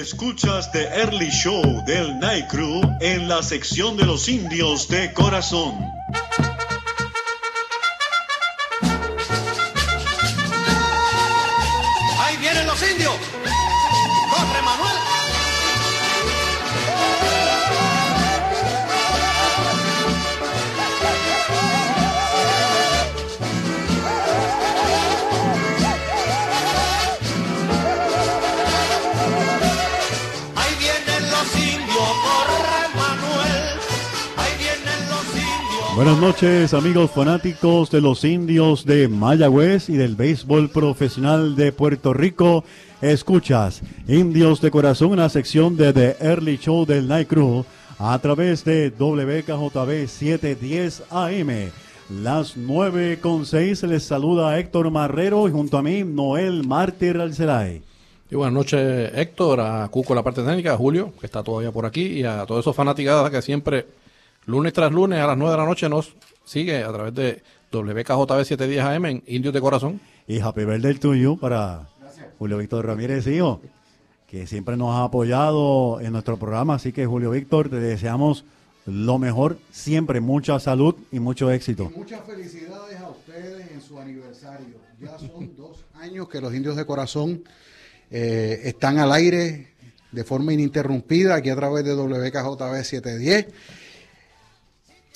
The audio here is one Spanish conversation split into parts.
Escuchas The Early Show del Night Crew en la sección de los indios de corazón. Buenas noches amigos fanáticos de los indios de Mayagüez y del béisbol profesional de Puerto Rico. Escuchas Indios de Corazón, una sección de The Early Show del Night Crew a través de WKJB 710 AM. Las 9 con 6 les saluda Héctor Marrero y junto a mí Noel Mártir Alceray. Y buenas noches, Héctor, a Cuco la parte técnica, a Julio, que está todavía por aquí, y a todos esos fanaticadas que siempre, lunes tras lunes, a las 9 de la noche, nos sigue a través de WKJB 710 AM en Indios de Corazón. Y happy birthday to you para Julio Víctor Ramírez, hijo, que siempre nos ha apoyado en nuestro programa. Así que, Julio Víctor, te deseamos lo mejor, siempre mucha salud y mucho éxito. Muchas felicidades a ustedes en su aniversario. Ya son dos años que los indios de corazón eh, están al aire de forma ininterrumpida aquí a través de WKJB 710.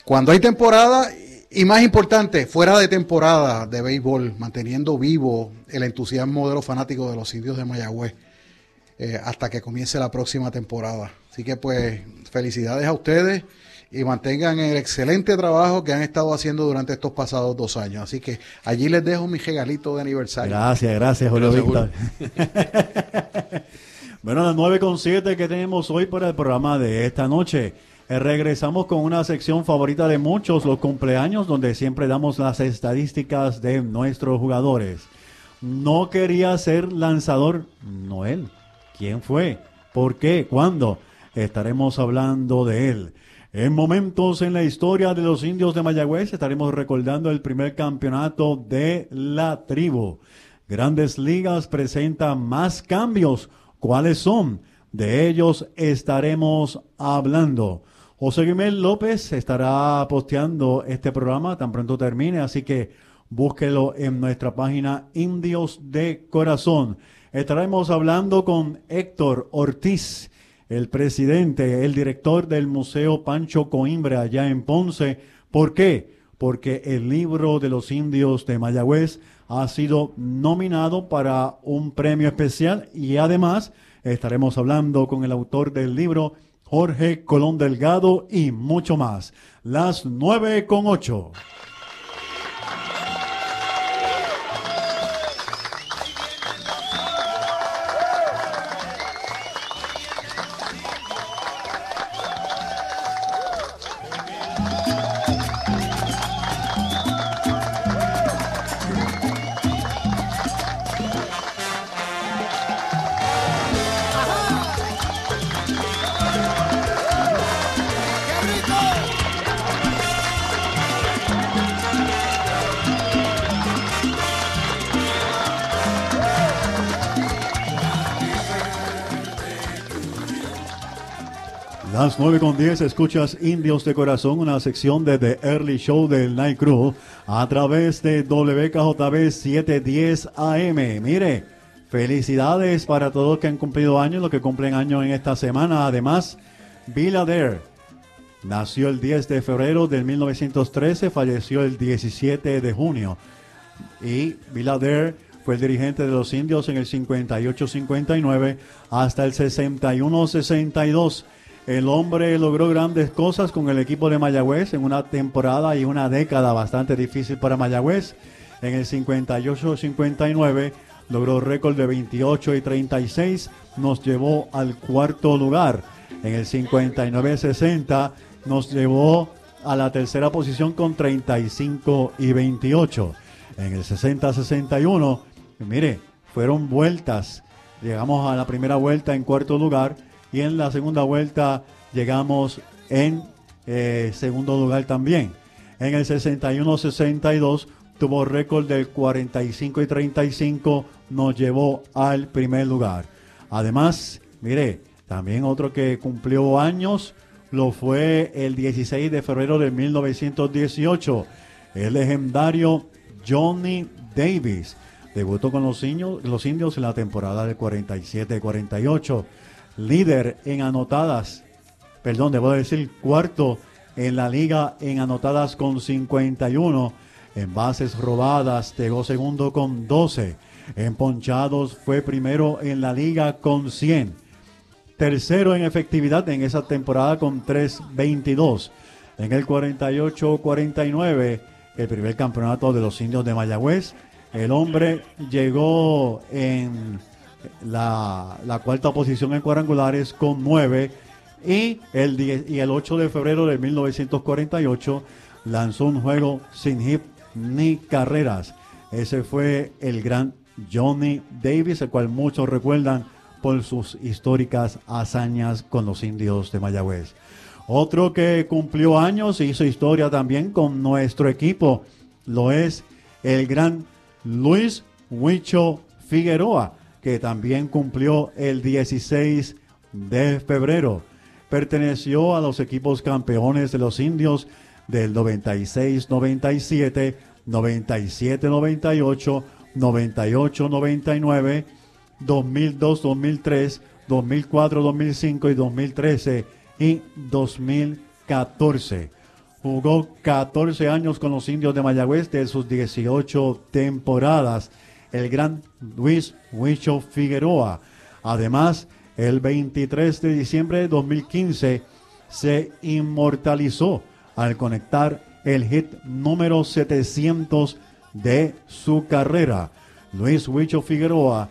Cuando hay temporada, y más importante, fuera de temporada de béisbol, manteniendo vivo el entusiasmo de los fanáticos de los indios de Mayagüez eh, hasta que comience la próxima temporada. Así que pues felicidades a ustedes y mantengan el excelente trabajo que han estado haciendo durante estos pasados dos años. Así que allí les dejo mi regalito de aniversario. Gracias, gracias, Julio Gracias, Víctor. bueno, las 9 con 7 que tenemos hoy para el programa de esta noche. Eh, regresamos con una sección favorita de muchos, los cumpleaños, donde siempre damos las estadísticas de nuestros jugadores. No quería ser lanzador Noel. ¿Quién fue? ¿Por qué? ¿Cuándo? Estaremos hablando de él. En momentos en la historia de los indios de Mayagüez estaremos recordando el primer campeonato de la tribu. Grandes Ligas presenta más cambios. ¿Cuáles son? De ellos estaremos hablando. José Guimel López estará posteando este programa tan pronto termine, así que búsquelo en nuestra página Indios de Corazón. Estaremos hablando con Héctor Ortiz, el presidente, el director del Museo Pancho Coimbre allá en Ponce. ¿Por qué? Porque el libro de los indios de Mayagüez ha sido nominado para un premio especial y además estaremos hablando con el autor del libro, Jorge Colón Delgado y mucho más. Las nueve con ocho. Las 9 con 10 escuchas Indios de Corazón, una sección de The Early Show del Night Crew a través de WKJB 710 AM. Mire, felicidades para todos que han cumplido años, los que cumplen años en esta semana. Además, Bill Adair nació el 10 de febrero del 1913, falleció el 17 de junio. Y Bill Adair fue el dirigente de los indios en el 58-59 hasta el 61-62. El hombre logró grandes cosas con el equipo de Mayagüez en una temporada y una década bastante difícil para Mayagüez. En el 58-59 logró récord de 28 y 36, nos llevó al cuarto lugar. En el 59-60 nos llevó a la tercera posición con 35 y 28. En el 60-61, mire, fueron vueltas. Llegamos a la primera vuelta en cuarto lugar y en la segunda vuelta llegamos en eh, segundo lugar también. En el 61-62 tuvo récord del 45 y 35, nos llevó al primer lugar. Además, Mire, también otro que cumplió años lo fue el 16 de febrero de 1918. El legendario Johnny Davis debutó con los indios, los indios en la temporada del 47-48. Líder en anotadas, perdón, debo decir cuarto en la liga en anotadas con 51. En bases robadas, llegó segundo con 12. En ponchados fue primero en la liga con 100. Tercero en efectividad en esa temporada con 3.22. En el 48-49, el primer campeonato de los indios de Mayagüez, el hombre llegó en la, cuarta posición en cuadrangulares con 9 y el, 10 y el 8 de febrero de 1948 lanzó un juego sin hit ni carreras. Ese fue el gran Johnny Davis, el cual muchos recuerdan por sus históricas hazañas con los indios de Mayagüez. Otro que cumplió años y hizo historia también con nuestro equipo lo es el gran Luis Huicho Figueroa, que también cumplió el 16 de febrero. Perteneció a los equipos campeones de los indios del 96-97, 97-98, 98-99, 2002-2003, 2004-2005 y 2013 y 2014. Jugó 14 años con los indios de Mayagüez de sus 18 temporadas. El gran Luis Huicho Figueroa. Además, el 23 de diciembre de 2015 se inmortalizó al conectar el hit número 700 de su carrera. Luis Huicho Figueroa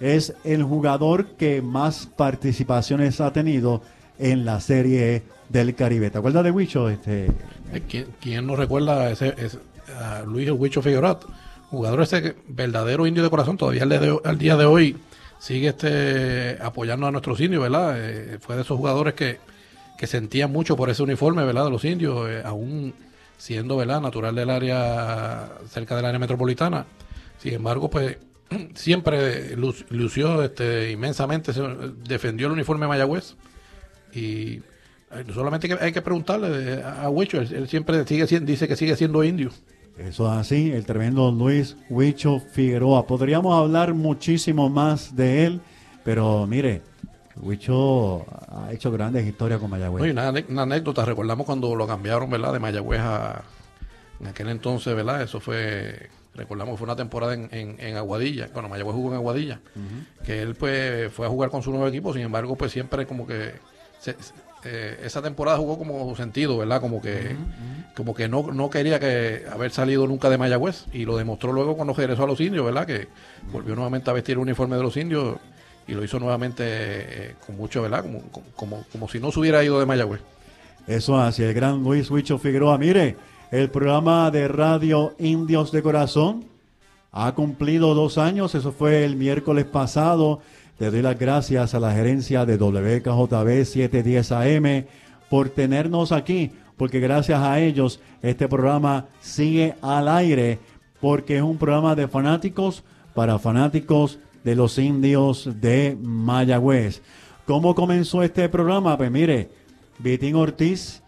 es el jugador que más participaciones ha tenido en la Serie del Caribe. ¿Te acuerdas de Huicho? Este... Eh, ¿Quién, no recuerda a Luis Huicho Figueroa? Jugador ese verdadero indio de corazón, todavía al día de, hoy sigue este apoyando a nuestros indios, ¿verdad? Eh, fue de esos jugadores que, que sentían mucho por ese uniforme, ¿verdad? De los indios, eh, aún siendo, ¿verdad? Natural del área, cerca del área metropolitana. Sin embargo, pues siempre lució este, inmensamente, defendió el uniforme Mayagüez y solamente hay que preguntarle a Huicho, él, él siempre sigue, dice que sigue siendo indio. Eso es así, el tremendo Luis Huicho Figueroa. Podríamos hablar muchísimo más de él, pero mire, Huicho ha hecho grandes historias con Mayagüez. Oye, una, una, anécdota, recordamos cuando lo cambiaron, ¿verdad? De Mayagüez a... En aquel entonces, ¿verdad? Eso fue... Recordamos que fue una temporada en, en, en Aguadilla, cuando Mayagüez jugó en Aguadilla, uh -huh. que él pues fue a jugar con su nuevo equipo, sin embargo, pues siempre como que... Se, eh, esa temporada jugó como sentido, ¿verdad? Como que, uh -huh. como que no, no quería que haber salido nunca de Mayagüez y lo demostró luego cuando regresó a los indios, ¿verdad? Que volvió nuevamente a vestir el uniforme de los indios y lo hizo nuevamente eh, con mucho, ¿verdad? Como, como, como, si no se hubiera ido de Mayagüez. Eso hace el gran Luis Huicho Figueroa. Mire, el programa de radio Indios de Corazón ha cumplido dos años, eso fue el miércoles pasado. Le doy las gracias a la gerencia de WKJB 710 AM por tenernos aquí, porque gracias a ellos este programa sigue al aire, porque es un programa de fanáticos para fanáticos de los indios de Mayagüez. ¿Cómo comenzó este programa? Pues mire, Vitín Ortiz,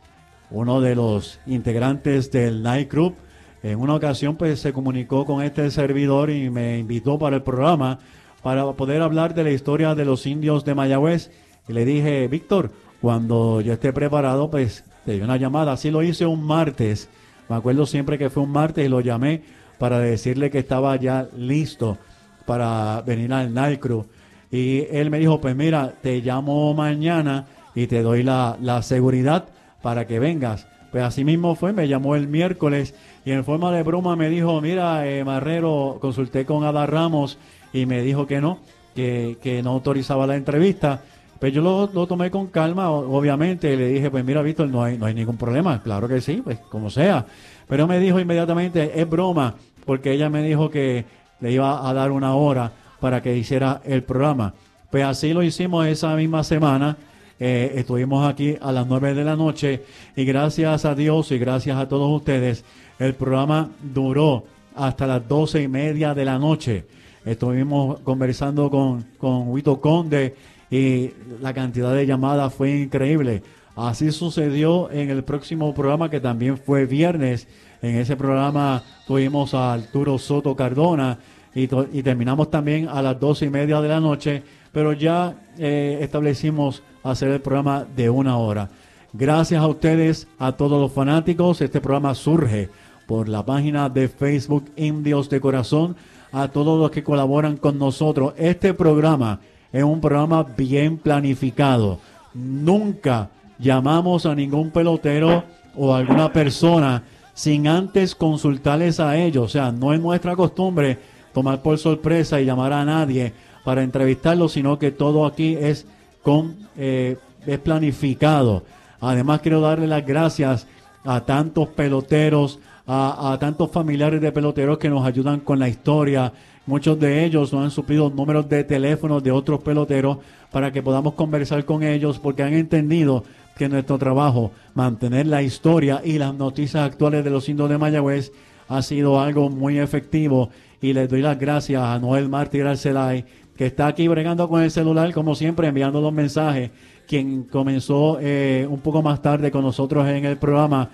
uno de los integrantes del Night Group, en una ocasión pues se comunicó con este servidor y me invitó para el programa para poder hablar de la historia de los indios de Mayagüez. Y le dije, Víctor, cuando yo esté preparado, pues te di una llamada. Así lo hice un martes. Me acuerdo siempre que fue un martes y lo llamé para decirle que estaba ya listo para venir al Night Crew. Y él me dijo, pues mira, te llamo mañana y te doy la, la seguridad para que vengas. Pues así mismo fue, me llamó el miércoles y en forma de broma me dijo, mira, eh, Marrero, consulté con Ada Ramos y me dijo que no, que, que no autorizaba la entrevista. Pues yo lo, lo, tomé con calma, obviamente, y le dije, pues mira, Víctor, no hay, no hay ningún problema, claro que sí, pues como sea. Pero me dijo inmediatamente, es broma, porque ella me dijo que le iba a dar una hora para que hiciera el programa. Pues así lo hicimos esa misma semana. Eh, estuvimos aquí a las nueve de la noche y gracias a Dios y gracias a todos ustedes, el programa duró hasta las doce y media de la noche. Estuvimos conversando con, con Huito Conde y la cantidad de llamadas fue increíble. Así sucedió en el próximo programa que también fue viernes. En ese programa tuvimos a Arturo Soto Cardona y, y terminamos también a las doce y media de la noche, pero ya eh, establecimos hacer el programa de una hora. Gracias a ustedes, a todos los fanáticos. Este programa surge por la página de Facebook Indios de Corazón, a todos los que colaboran con nosotros. Este programa es un programa bien planificado. Nunca llamamos a ningún pelotero o alguna persona sin antes consultarles a ellos. O sea, no es nuestra costumbre tomar por sorpresa y llamar a nadie para entrevistarlos, sino que todo aquí es con eh, es planificado. Además, quiero darle las gracias a tantos peloteros, a, tantos familiares de peloteros que nos ayudan con la historia. Muchos de ellos nos han suplido números de teléfonos de otros peloteros para que podamos conversar con ellos porque han entendido que nuestro trabajo, mantener la historia y las noticias actuales de los indios de Mayagüez, ha sido algo muy efectivo. Y les doy las gracias a Noel Martí Arcelay, que está aquí bregando con el celular, como siempre, enviando los mensajes, quien comenzó eh, un poco más tarde con nosotros en el programa,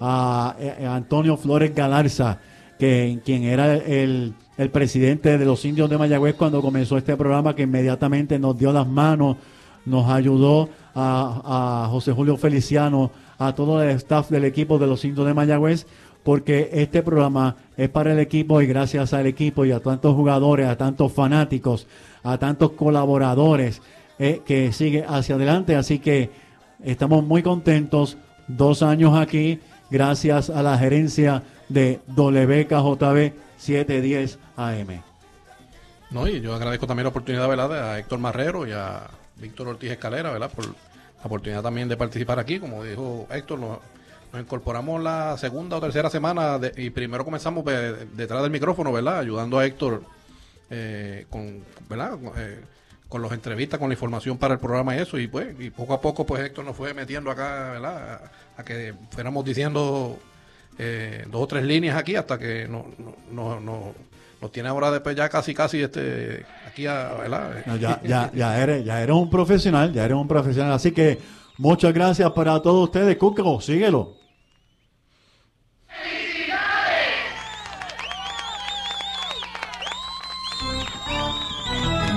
eh, Antonio Flores Galarza, que, quien era el, el presidente de los indios de Mayagüez cuando comenzó este programa, que inmediatamente nos dio las manos, nos ayudó a, a José Julio Feliciano, a todo el staff del equipo de los indios de Mayagüez, porque este programa es para el equipo y gracias al equipo y a tantos jugadores, a tantos fanáticos, a tantos colaboradores eh, que sigue hacia adelante. Así que estamos muy contentos, dos años aquí, gracias a la gerencia de WKJB 710 AM. No, y yo agradezco también la oportunidad, ¿verdad?, a Héctor Marrero y a Víctor Ortiz Escalera, ¿verdad?, por la oportunidad también de participar aquí. Como dijo Héctor, nos, incorporamos la segunda o tercera semana y primero comenzamos detrás del micrófono, ¿verdad?, ayudando a Héctor eh, con, ¿verdad?, eh, con las entrevistas, con la información para el programa y eso, y pues, y poco a poco, pues Héctor nos fue metiendo acá, ¿verdad?, a, que fuéramos diciendo eh, dos o tres líneas aquí hasta que no, no, no nos tiene ahora después ya casi casi este aquí a, ¿verdad? ya, ya, ya eres, ya eres un profesional, ya eres un profesional, así que muchas gracias para todos ustedes, Cuco, síguelo.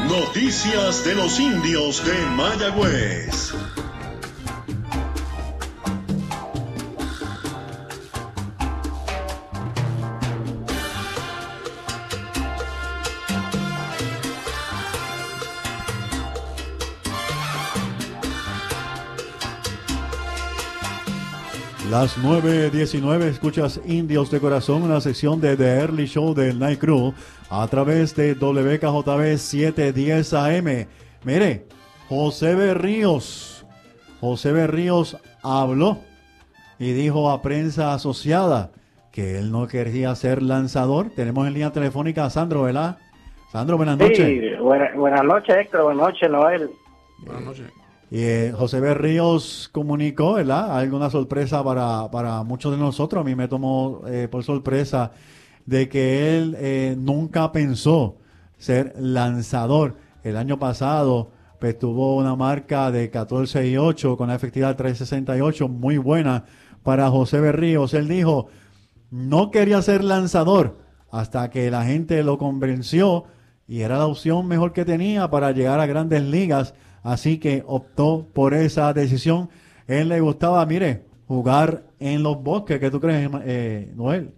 Noticias de los indios de Mayagüez. Las 9.19 escuchas Indios de Corazón, una sección de The Early Show del Night Crew a través de WKJB 710 AM. Mire, José Berríos, José Berríos habló y dijo a prensa asociada que él no quería ser lanzador. Tenemos en línea telefónica a Sandro, ¿verdad? Sandro, buenas noches. Sí, buenas noches, Héctor. Buenas noches, Noel. Buenas noches. Eh, José Berríos comunicó, ¿verdad? Alguna sorpresa para, para muchos de nosotros. A mí me tomó eh, por sorpresa de que él eh, nunca pensó ser lanzador. El año pasado pues, tuvo una marca de 14 y 8 con la efectividad 368 muy buena para José Berríos. Él dijo, no quería ser lanzador hasta que la gente lo convenció y era la opción mejor que tenía para llegar a grandes ligas Así que optó por esa decisión. Él le gustaba, mire, jugar en los bosques. ¿Qué tú crees, eh, Noel?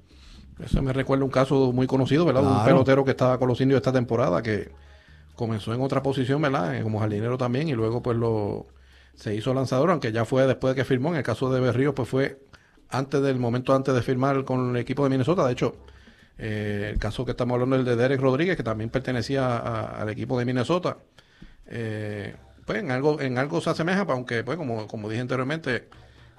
Eso me recuerda un caso muy conocido, ¿verdad? Un pelotero que estaba con los indios esta temporada que comenzó en otra posición, ¿verdad? Eh, como jardinero también y luego pues lo se hizo lanzador, aunque ya fue después de que firmó. En el caso de Berrío, pues fue antes del momento antes de firmar con el equipo de Minnesota. De hecho, eh, el caso que estamos hablando es el de Derek Rodríguez, que también pertenecía al equipo de Minnesota. Eh, pues en algo, en algo se asemeja, aunque pues como, como dije anteriormente,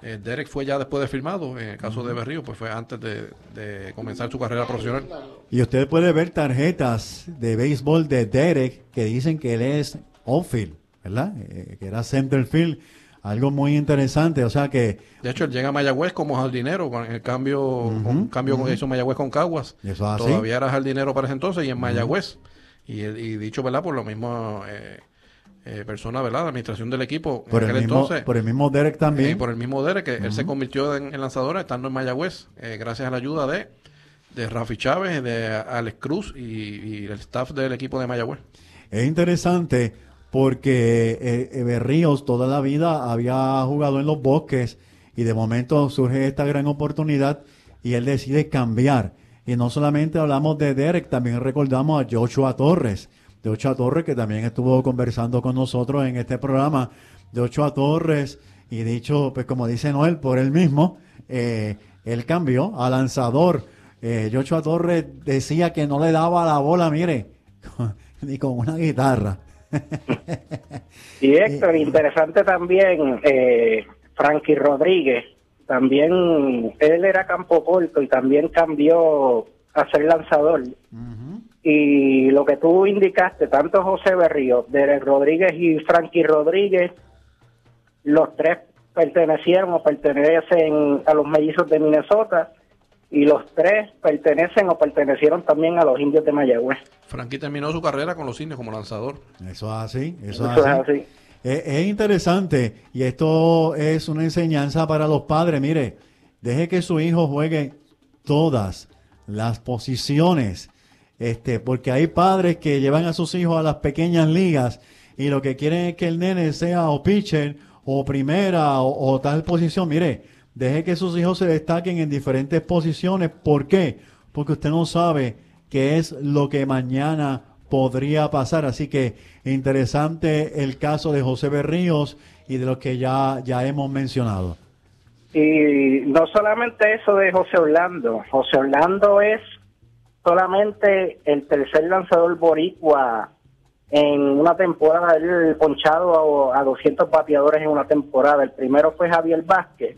eh, Derek fue ya después de firmado, en el caso de Berrío, pues fue antes de, comenzar su carrera profesional. Y usted puede ver tarjetas de béisbol de Derek que dicen que él es off-field, ¿verdad? Eh, que era center field. Algo muy interesante, o sea que... De hecho, él llega a Mayagüez como jardinero, con el cambio, con, cambio que hizo Mayagüez con Caguas. Todavía era jardinero para ese entonces y en Mayagüez. y, y, dicho, ¿verdad? Por lo mismo... Eh, eh, persona, ¿verdad? La administración del equipo. Por en el, aquel mismo, entonces, por el mismo Derek también. eh, por el mismo Derek, que él se convirtió en, en lanzador estando en Mayagüez, eh, gracias a la ayuda de, de Rafi Chávez, de Alex Cruz y, y el staff del equipo de Mayagüez. Es interesante porque eh, eh, Berríos toda la vida había jugado en los bosques y de momento surge esta gran oportunidad y él decide cambiar. Y no solamente hablamos de Derek, también recordamos a Joshua Torres. De Joshua Torres que también estuvo conversando con nosotros en este programa. De Joshua Torres y dicho, pues como dice Noel, por él mismo, eh, él cambió a lanzador. Eh, Joshua Torres decía que no le daba la bola, mire, ni con una guitarra. Y Héctor, interesante también, eh, Frankie Rodríguez, también él era campo corto y también cambió a ser lanzador. Y lo que tú indicaste, tanto José Berrío, Derek Rodríguez y Frankie Rodríguez, los tres pertenecieron o pertenecen a los mellizos de Minnesota y los tres pertenecen o pertenecieron también a los indios de Mayagüez. Frankie terminó su carrera con los indios como lanzador. Eso es así, eso, Eso es es así. así. Es, es interesante y esto es una enseñanza para los padres. Mire, deje que su hijo juegue todas las posiciones, este, porque hay padres que llevan a sus hijos a las pequeñas ligas y lo que quieren es que el nene sea o pitcher o primera o, tal posición. Mire, deje que sus hijos se destaquen en diferentes posiciones. ¿Por qué? Porque usted no sabe qué es lo que mañana podría pasar. Así que interesante el caso de José Berríos y de lo que ya, ya hemos mencionado. Y no solamente eso de José Orlando, José Orlando es solamente el tercer lanzador boricua en una temporada, él ponchado a, a 200 bateadores en una temporada. El primero fue Javier Vázquez,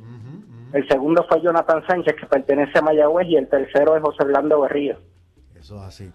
el segundo fue Jonathan Sánchez, que pertenece a Mayagüez, y el tercero es José Orlando Berrío. Eso es así.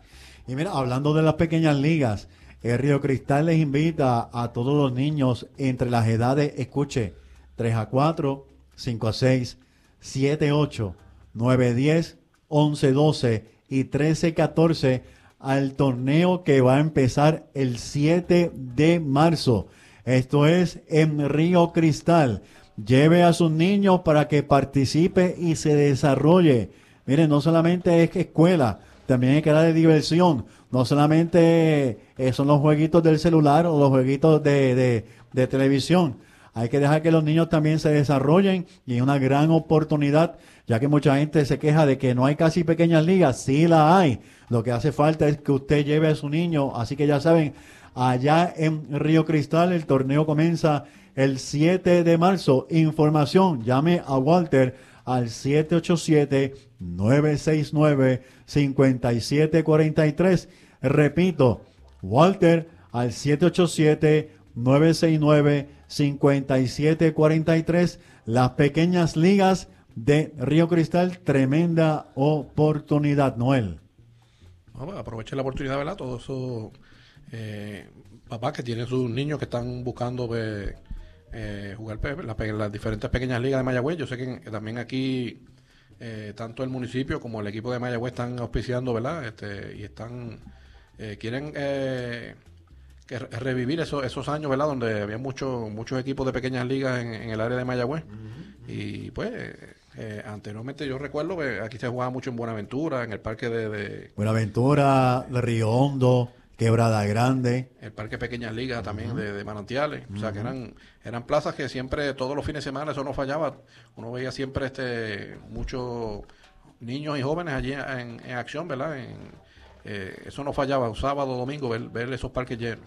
Y mira, hablando de las pequeñas ligas, el Río Cristal les invita a todos los niños entre las edades, escuche, 3 a 4, 5 a 6, 7 a 8, 9 a 10, 11 a 12 y 13 a 14 al torneo que va a empezar el 7 de marzo. Esto es en Río Cristal. Lleve a sus niños para que participe y se desarrolle. Miren, no solamente es escuela, también hay que darle diversión. No solamente eh, son los jueguitos del celular o los jueguitos de, de- de televisión. Hay que dejar que los niños también se desarrollen y es una gran oportunidad, ya que mucha gente se queja de que no hay casi pequeñas ligas. Sí la hay. Lo que hace falta es que usted lleve a su niño. Así que ya saben, allá en Río Cristal el torneo comienza el 7 de marzo. Información, llame a Walter al 787-969-5743. Repito, Walter al 787-969-5743. Las pequeñas ligas de Río Cristal, tremenda oportunidad, Noel. No, pues, la oportunidad, ¿verdad? Todos esos eh, papás que tienen sus niños que están buscando pues, eh, jugar pues, la pe- las diferentes pequeñas ligas de Mayagüez. Yo sé que, que también aquí eh, tanto el municipio como el equipo de Mayagüez están auspiciando, ¿verdad? Este, y están eh, quieren eh, que re- revivir esos, esos años, ¿verdad? Donde había muchos muchos equipos de pequeñas ligas en, en el área de Mayagüez. Y pues, eh, anteriormente yo recuerdo que aquí se jugaba mucho en Buenaventura, en el parque de- de, Buenaventura, Río Hondo, Quebrada Grande. el Parque Pequeñas Ligas también de, de Manantiales. O sea, que eran eran plazas que siempre, todos los fines de semana, eso no fallaba. Uno veía siempre este muchos niños y jóvenes allí en, en acción, ¿verdad? En, eh, eso no fallaba, sábado, domingo, ver, ver esos parques llenos.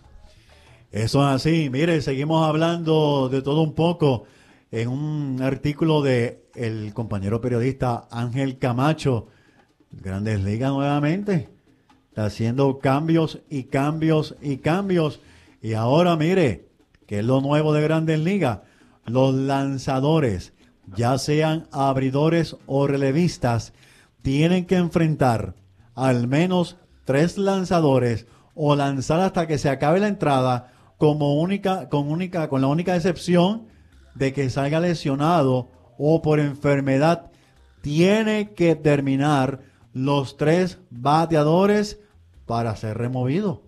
Eso es así. Mire, seguimos hablando de todo un poco en un artículo de el compañero periodista Ángel Camacho. Grandes Ligas nuevamente. Está haciendo cambios y cambios y cambios. Y ahora mire, que es lo nuevo de Grandes Ligas. Los lanzadores, ya sean abridores o relevistas, tienen que enfrentar al menos tres lanzadores o lanzar hasta que se acabe la entrada como única, con única, con la única excepción de que salga lesionado o por enfermedad. Tiene que terminar los tres bateadores para ser removido.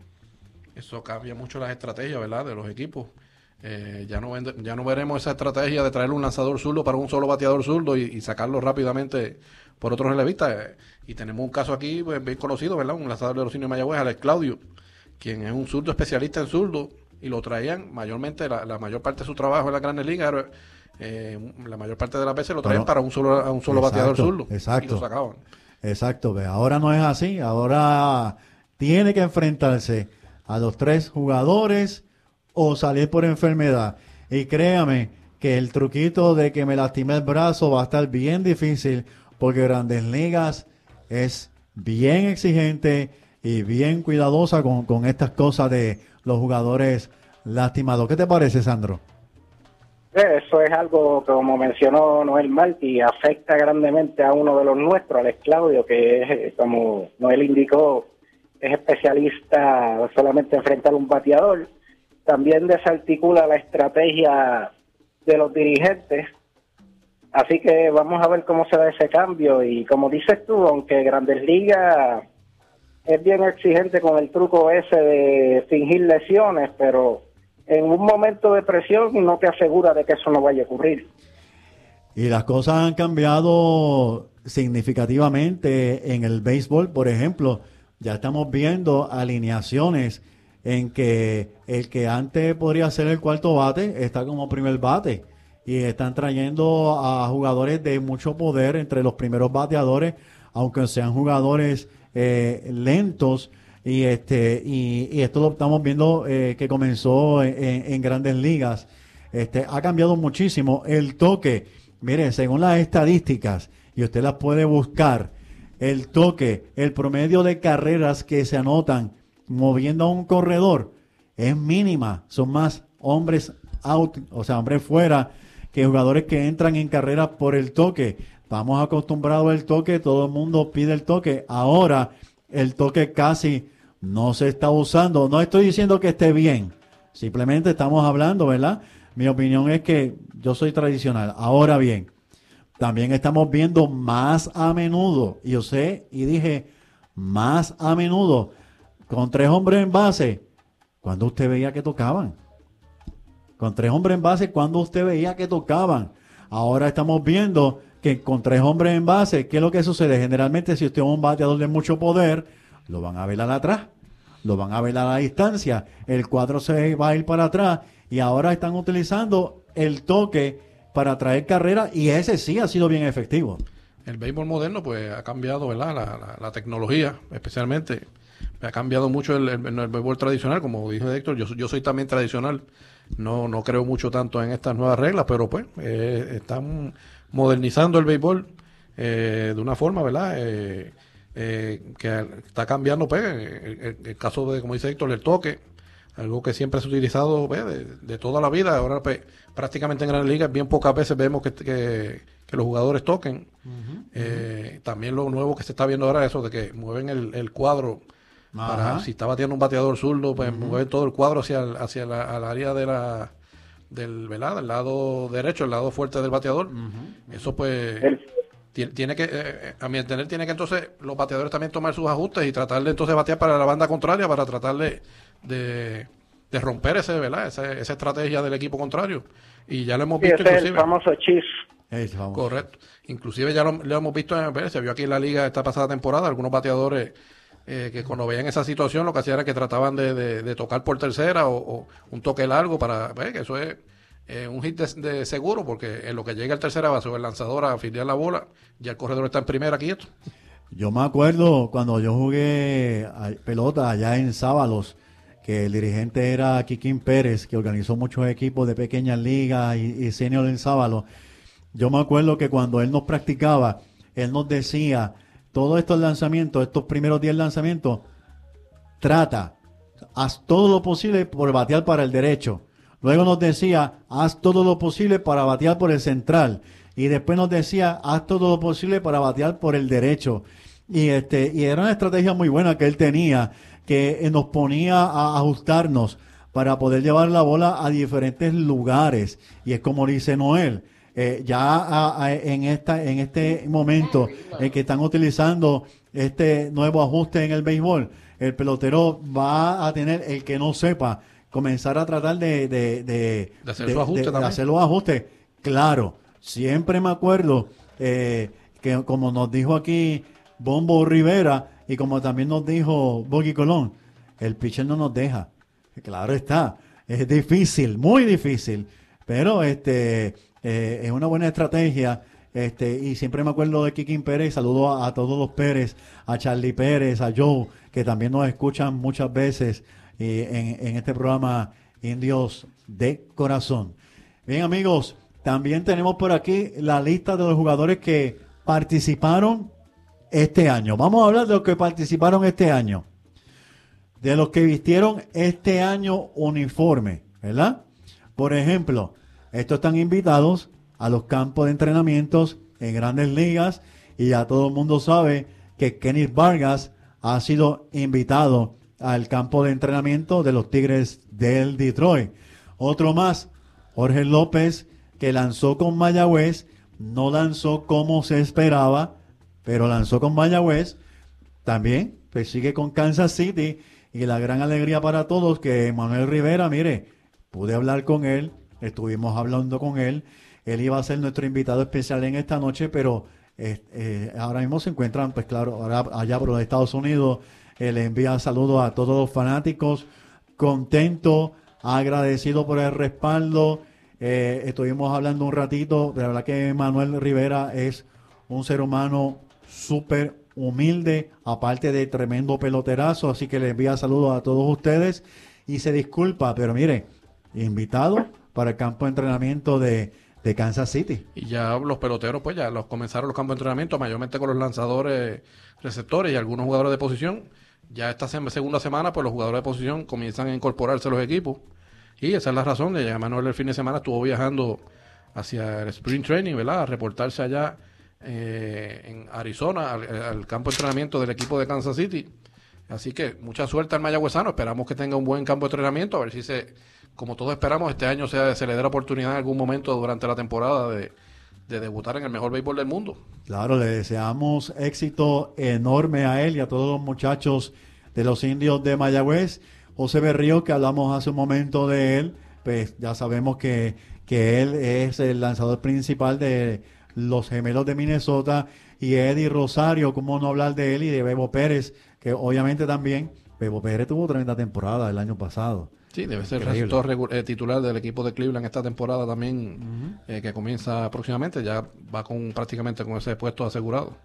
eso cambia mucho las estrategias, ¿verdad? De los equipos. Eh, ya, no ya no veremos esa estrategia de traer un lanzador zurdo para un solo bateador zurdo y, sacarlo rápidamente por otros relevistas. y tenemos un caso aquí pues, bien conocido, ¿verdad? Un lanzador de los cines Mayagüez, Alex Claudio, quien es un zurdo especialista en zurdo y lo traían mayormente, la, mayor parte de su trabajo en la grandes ligas, eh, la mayor parte de las veces lo traían para un solo, un solo bateador zurdo. Exacto. Y lo sacaban. Exacto, ahora no es así, ahora tiene que enfrentarse a los tres jugadores o salir por enfermedad. Y créame que el truquito de que me lastimé el brazo va a estar bien difícil porque Grandes Ligas es bien exigente y bien cuidadosa con, con estas cosas de los jugadores lastimados. ¿Qué te parece, Sandro? Eso es algo, como mencionó Noel Martí, afecta grandemente a uno de los nuestros, Alex Claudio, que es, como Noel indicó, es especialista solamente en enfrentar un bateador. También desarticula la estrategia de los dirigentes. Así que vamos a ver cómo se da ese cambio. Y como dices tú, aunque Grandes Ligas es bien exigente con el truco ese de fingir lesiones, pero en un momento de presión no te asegura de que eso no vaya a ocurrir. Y las cosas han cambiado significativamente en el béisbol, por ejemplo, ya estamos viendo alineaciones en que el que antes podría ser el cuarto bate está como primer bate y están trayendo a jugadores de mucho poder entre los primeros bateadores, aunque sean jugadores eh, lentos. Y este y, esto lo estamos viendo eh, que comenzó en, grandes ligas. Este ha cambiado muchísimo el toque. Mire según las estadísticas y usted las puede buscar el toque el promedio de carreras que se anotan moviendo a un corredor es mínima. Son más hombres out o sea hombres fuera que jugadores que entran en carreras por el toque vamos acostumbrados al toque todo el mundo pide el toque ahora el toque casi no se está usando. No estoy diciendo que esté bien, simplemente estamos hablando, ¿verdad? Mi opinión es que yo soy tradicional. Ahora bien, también estamos viendo más a menudo, y yo sé, y dije, más a menudo, con tres hombres en base, cuando usted veía que tocaban. Con tres hombres en base, cuando usted veía que tocaban. Ahora estamos viendo que con tres hombres en base, ¿qué es lo que sucede? Generalmente si usted es un bateador de mucho poder, lo van a velar atrás, lo van a velar a la distancia, el cuadro se va a ir para atrás y ahora están utilizando el toque para traer carrera y ese sí ha sido bien efectivo. El béisbol moderno pues ha cambiado, ¿verdad? La, tecnología especialmente. Ha cambiado mucho el, béisbol tradicional, como dijo Héctor, yo, yo soy también tradicional, no, no creo mucho tanto en estas nuevas reglas, pero pues eh, están modernizando el béisbol eh, de una forma, ¿verdad? Eh, eh, que está cambiando, pues, el, caso de, como dice Héctor, el toque, algo que siempre se ha utilizado pues, de, toda la vida. Ahora, pues, prácticamente en Gran Liga, bien pocas veces vemos que, que, los jugadores toquen. también lo nuevo que se está viendo ahora es eso de que mueven el, cuadro. Para, si está bateando un bateador zurdo, pues mueven todo el cuadro hacia, hacia la, área de la, del, ¿verdad? del lado derecho, el lado fuerte del bateador. Eso pues tiene que, eh, eh, a mi entender, tiene que entonces los bateadores también tomar sus ajustes y tratar de entonces batear para la banda contraria para tratar de, de, romper ese, ¿verdad? Esa, esa, estrategia del equipo contrario. Y ya lo hemos visto inclusive. el famoso chis. Correcto. Inclusive ya lo, hemos visto, en, se vio aquí en la liga esta pasada temporada, algunos bateadores eh, que cuando veían esa situación lo que hacían era que trataban de, de, tocar por tercera o, un toque largo para ver que eso es eh, un hit de, seguro porque en lo que llega el tercera base o el lanzador a afiliar la bola, ya el corredor está en primera quieto. Yo me acuerdo cuando yo jugué pelota allá en Sábalos, que el dirigente era Kikín Pérez, que organizó muchos equipos de pequeñas ligas y, y senior en Sábalos. Yo me acuerdo que cuando él nos practicaba, él nos decía, todos estos lanzamientos, estos primeros 10 lanzamientos, trata, haz todo lo posible por batear para el derecho. Luego nos decía, haz todo lo posible para batear por el central. Y después nos decía, haz todo lo posible para batear por el derecho. Y, este, y era una estrategia muy buena que él tenía, que nos ponía a ajustarnos para poder llevar la bola a diferentes lugares. Y es como dice Noel, eh, ya en, esta, en este momento en que están utilizando este nuevo ajuste en el béisbol, el pelotero va a tener, el que no sepa, comenzar a tratar de, de, de, De hacer su ajuste hacer los ajustes. Claro, siempre me acuerdo eh, que como nos dijo aquí Bombo Rivera y como también nos dijo Boggy Colón, el pitcher no nos deja. Claro está, es difícil, muy difícil, pero este eh, es una buena estrategia. Este, y siempre me acuerdo de Kikin Pérez, saludo a, todos los Pérez, a Charlie Pérez, a Joe, que también nos escuchan muchas veces en, en este programa Indios de Corazón. Bien amigos, también tenemos por aquí la lista de los jugadores que participaron este año. Vamos a hablar de los que participaron este año. De los que vistieron este año uniforme, ¿verdad? Por ejemplo, estos están invitados a los campos de entrenamientos en grandes ligas y ya todo el mundo sabe que Kenneth Vargas ha sido invitado al campo de entrenamiento de los Tigres del Detroit. Otro más, Jorge López, que lanzó con Mayagüez, no lanzó como se esperaba, pero lanzó con Mayagüez. También pues sigue con Kansas City y la gran alegría para todos que Manuel Rivera, mire, pude hablar con él, estuvimos hablando con él, él iba a ser nuestro invitado especial en esta noche, pero eh, eh, ahora mismo se encuentran, pues claro, ahora allá por los Estados Unidos, eh, le envía saludos a todos los fanáticos, contento, agradecido por el respaldo, eh, estuvimos hablando un ratito, de verdad que Manuel Rivera es un ser humano súper humilde, aparte de tremendo peloterazo, así que le envía saludos a todos ustedes. Y se disculpa, pero mire, invitado para el campo de entrenamiento de, de Kansas City. Y ya los peloteros, pues ya los comenzaron los campos de entrenamiento, mayormente con los lanzadores, receptores y algunos jugadores de posición. Ya esta segunda semana, pues los jugadores de posición comienzan a incorporarse a los equipos. Y esa es la razón de que Manuel el fin de semana estuvo viajando hacia el Spring Training, ¿verdad? A reportarse allá eh, en Arizona, al, al campo de entrenamiento del equipo de Kansas City. Así que mucha suerte al mayagüezano. Esperamos que tenga un buen campo de entrenamiento. A ver si se, como todos esperamos, este año se, se le dé la oportunidad en algún momento durante la temporada de, de debutar en el mejor béisbol del mundo. Claro, le deseamos éxito enorme a él y a todos los muchachos de los indios de Mayagüez. José Berrío, que hablamos hace un momento de él, pues ya sabemos que, que él es el lanzador principal de los gemelos de Minnesota y Eddie Rosario, cómo no hablar de él y de Bebo Pérez, que obviamente también, Bebo Pérez tuvo tremenda temporada el año pasado. Sí, debe ser eh, titular del equipo de Cleveland esta temporada también, eh, que comienza próximamente. Ya va con prácticamente con ese puesto asegurado.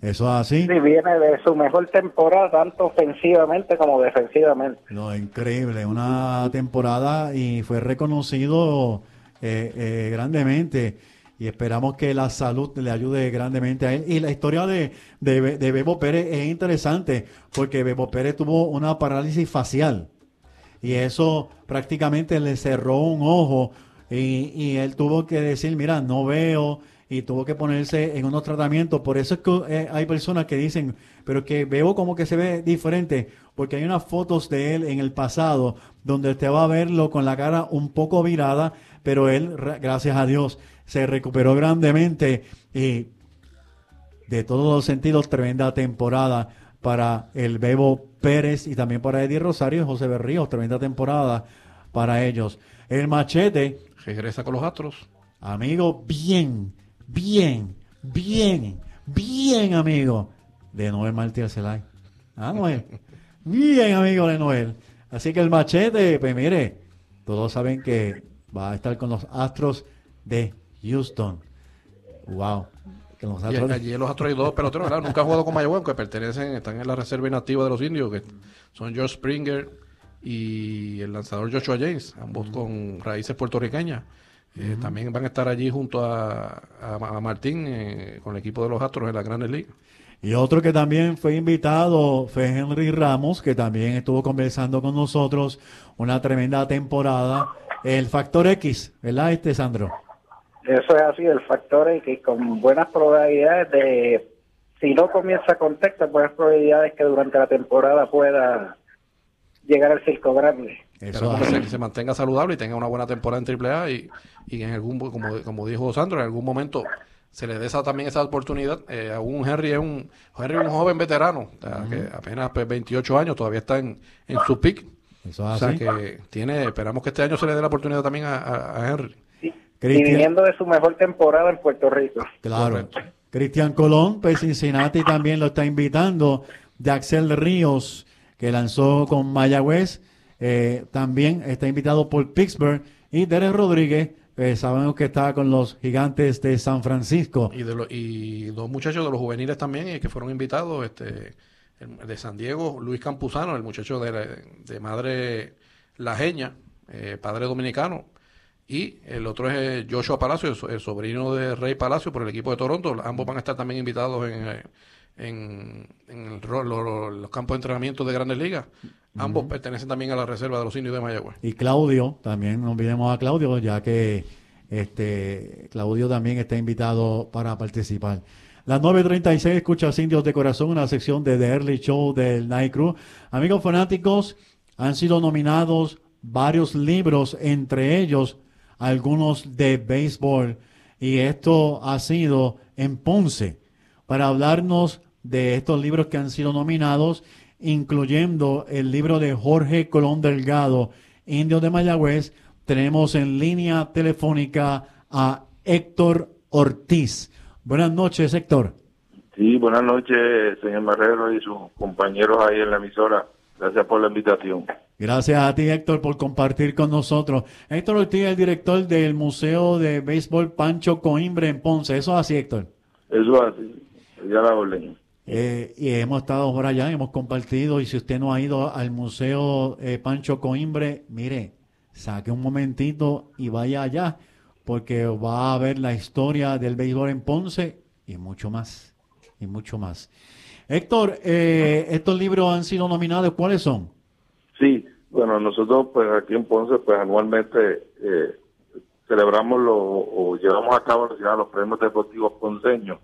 Eso es así. Sí, viene de su mejor temporada, tanto ofensivamente como defensivamente. No, increíble, una temporada y fue reconocido eh, eh, grandemente y esperamos que la salud le ayude grandemente a él. Y la historia de, de, de Bebo Pérez es interesante porque Bebo Pérez tuvo una parálisis facial y eso prácticamente le cerró un ojo y, y él tuvo que decir, mira, no veo y tuvo que ponerse en unos tratamientos. Por eso es que eh, hay personas que dicen, pero que veo como que se ve diferente, porque hay unas fotos de él en el pasado donde usted va a verlo con la cara un poco virada, pero él, ra- gracias a Dios, se recuperó grandemente y de todos los sentidos, tremenda temporada para el Bebo Pérez y también para Eddie Rosario y José Berríos, tremenda temporada para ellos. El machete, Regresa con los Astros. amigo, bien, bien, bien, bien, amigo, de Noel Martí Arcelay. Ah, Noel. Bien, amigo de Noel. Así que el machete, pues mire, todos saben que va a estar con los Astros de Houston. Wow. Que los Y allí los Astros hay dos peloteros, ¿verdad? Nunca han jugado con Mayagüez, que pertenecen, están en la reserva inactiva de los indios, que son George Springer y el lanzador Joshua James, ambos con raíces puertorriqueñas. Eh, También van a estar allí junto a, a- a Martín eh, con el equipo de los Astros en la Grandes Ligas. Y otro que también fue invitado fue Henry Ramos, que también estuvo conversando con nosotros una tremenda temporada. El factor X, ¿verdad, este Sandro? Eso es así, el factor es que con buenas probabilidades de, si no comienza con Texas, buenas probabilidades que durante la temporada pueda llegar al circo grande. Eso Esperamos que se, mantenga saludable y tenga una buena temporada en AAA y, y en algún, como, como dijo Sandro, en algún momento se le dé esa, también esa oportunidad. Eh, aún Henry es un, Henry es un joven veterano, o sea, que apenas pues, 28 años, todavía está en, en su pick. Eso O es sea así. que tiene, esperamos que este año se le dé la oportunidad también a, a- a Henry. Y Cristian- viniendo de su mejor temporada en Puerto Rico. Claro. Correcto. Cristian Colón, pues Cincinnati también lo está invitando. Jaxel Ríos, que lanzó con Mayagüez, eh, también está invitado por Pittsburgh. Y Derek Rodríguez, eh, sabemos que está con los gigantes de San Francisco. Y, de lo- y dos muchachos de los juveniles también eh, que fueron invitados, este el de San Diego, Luis Campuzano, el muchacho de, la- de madre lajeña, eh, padre dominicano, y el otro es eh, Joshua Palacio, el, so- el sobrino de Rey Palacio por el equipo de Toronto. Ambos van a estar también invitados en, eh, en, en el ro- lo- lo- los campos de entrenamiento de Grandes Ligas. Ambos pertenecen también a la reserva de los indios de Mayagüez. Y Claudio, también no olvidemos a Claudio, ya que este Claudio también está invitado para participar. Las 9.36, escuchas Indios de Corazón, una sección de The Early Show del Night Crew. Amigos fanáticos, han sido nominados varios libros, entre ellos algunos de béisbol. Y esto ha sido en Ponce, para hablarnos de estos libros que han sido nominados, incluyendo el libro de Jorge Colón Delgado, Indio de Mayagüez. Tenemos en línea telefónica a Héctor Ortiz. Buenas noches, Héctor. Sí, buenas noches, señor Marrero y sus compañeros ahí en la emisora. Gracias por la invitación. Gracias a ti, Héctor, por compartir con nosotros. Héctor Ortiz es el director del Museo de Béisbol Pancho Coimbre en Ponce. Eso es así, Héctor. Eso así, ya la orden. Eh, y hemos estado por allá, hemos compartido. Y si usted no ha ido al Museo eh, Pancho Coimbre, mire, saque un momentito y vaya allá, porque va a ver la historia del béisbol en Ponce y mucho más. Y mucho más. Héctor, eh, estos libros han sido nominados, ¿cuáles son? Sí, bueno, nosotros pues aquí en Ponce pues anualmente eh, celebramos lo, o llevamos a cabo los premios deportivos ponceños.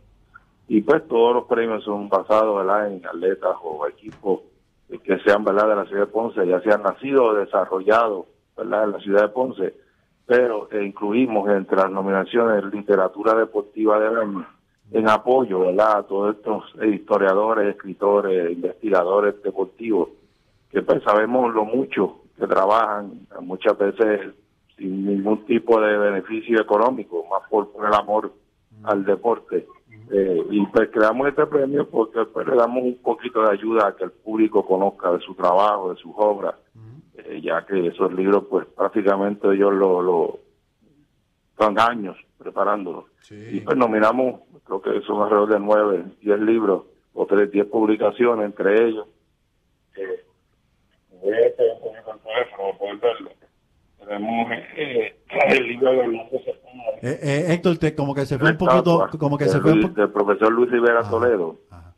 Y pues todos los premios son basados en atletas o equipos que sean verdad de la ciudad de Ponce, ya sean nacidos o desarrollados ¿verdad? en la ciudad de Ponce, pero eh, incluimos entre las nominaciones literatura deportiva del año en apoyo ¿verdad? a todos estos historiadores, escritores, investigadores deportivos que pues sabemos lo mucho que trabajan, muchas veces sin ningún tipo de beneficio económico, más por, por el amor al deporte. Eh, y pues creamos este premio porque pues, le damos un poquito de ayuda a que el público conozca de su trabajo, de sus obras, eh, ya que esos libros pues prácticamente ellos lo, lo son años preparándolos. Y pues nominamos, creo que son alrededor de nueve, diez libros o tres, diez publicaciones entre ellos. Eh, voy a estar un poquito el teléfono para poder verlo. Tenemos eh, el libro de Orlando Cepeda, Eh, eh, Héctor, te- como que se fue un poquito, como que se fue un del profesor Luis Rivera Ajá, Toledo. ajá.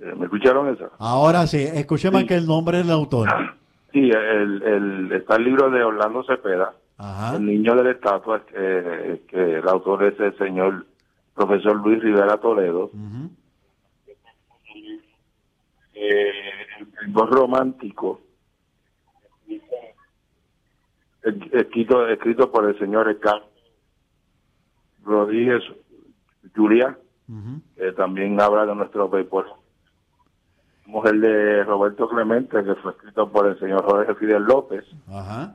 Eh, ¿Me escucharon esa? Ahora sí, escuché más Sí. que el nombre del autor. Sí, el, el, está el libro de Orlando Cepeda, Ajá. El niño de la estatua, que, que el autor es el señor profesor Luis Rivera Toledo. Ujú. Eh, el béisbol romántico, es- escrito, escrito por el señor Ricardo Rodríguez Julia, que también habla de nuestro. Tenemos el de Roberto Clemente, que fue escrito por el señor Jorge Fidel López. Ajá.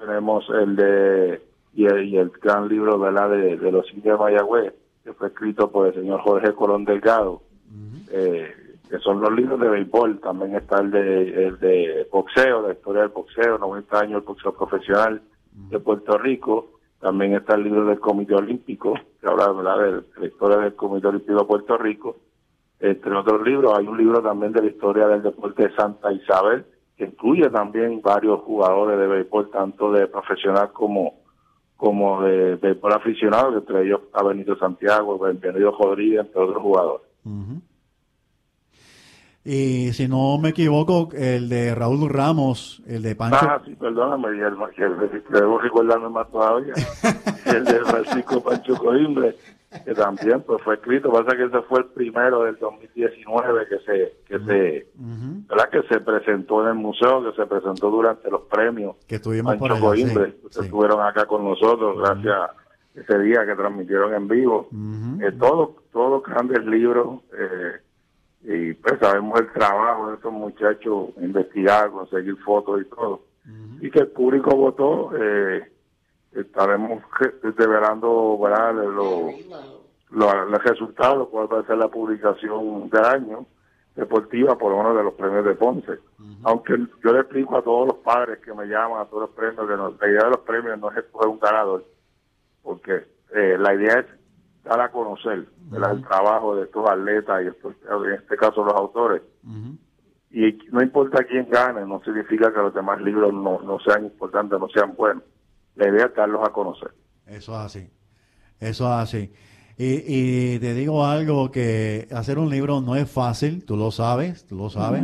Tenemos el de y el, y el gran libro ¿verdad? De, de los indios de Mayagüez que fue escrito por el señor Jorge Colón Delgado eh, que son los libros de béisbol. También está el de el de boxeo la historia del boxeo 90 años del boxeo profesional de Puerto Rico. También está el libro del Comité Olímpico que habla ¿verdad? de la historia del Comité Olímpico de Puerto Rico. Entre otros libros hay un libro también de la historia del deporte de Santa Isabel que incluye también varios jugadores de béisbol, tanto de profesional como como de béisbol aficionado, entre ellos ha venido Santiago, Bienvenido Rodríguez, entre otros jugadores. Y si no me equivoco, el de Raúl Ramos, el de Pancho. Ah, sí, perdóname, y el, que debo recordarme más todavía, el de Francisco Pancho Coimbre, que también pues fue escrito, pasa que ese fue el primero del 2019 que se que se. ¿verdad? que se presentó en el museo, que se presentó durante los premios Que estuvimos por Pancho allá. Coimbre, sí. estuvieron acá con nosotros, gracias ese día que transmitieron en vivo. Eh, todos, todos grandes libros. Eh, y pues sabemos el trabajo de estos muchachos, investigar, conseguir fotos y todo. Y que el público votó. Eh, estaremos develando. Los, resultados, cuál va a ser la publicación del año deportiva por uno de los premios de Ponce. Aunque yo le explico a todos los padres que me llaman, a todos los premios, que la idea de los premios no es escoger un ganador, porque eh, la idea es dar a conocer el trabajo de estos atletas y en este caso los autores. Y no importa quién gane, no significa que los demás libros no, no sean importantes, no sean buenos. Es darlos a conocer. Eso es así. Eso es así. Y, y, te digo algo, que hacer un libro no es fácil, tú lo sabes, tú lo sabes,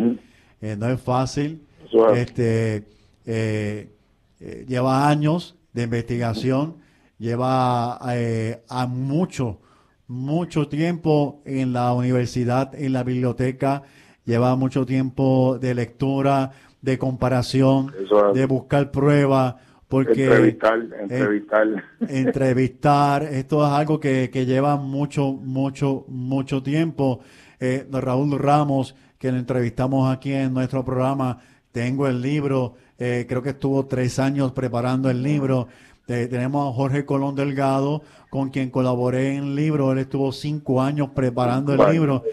eh, no es fácil. Este, eh, eh, lleva años de investigación, lleva a mucho, mucho tiempo en la universidad, en la biblioteca, lleva mucho tiempo de lectura, de comparación, de buscar pruebas porque entrevistar, entrevistar. entrevistar, esto es algo que, que lleva mucho, mucho, mucho tiempo. Eh, Raúl Ramos, que lo entrevistamos aquí en nuestro programa, tengo el libro, eh, creo que estuvo tres años preparando el libro. Eh, tenemos a Jorge Colón Delgado, con quien colaboré en el libro, él estuvo cinco años preparando el libro.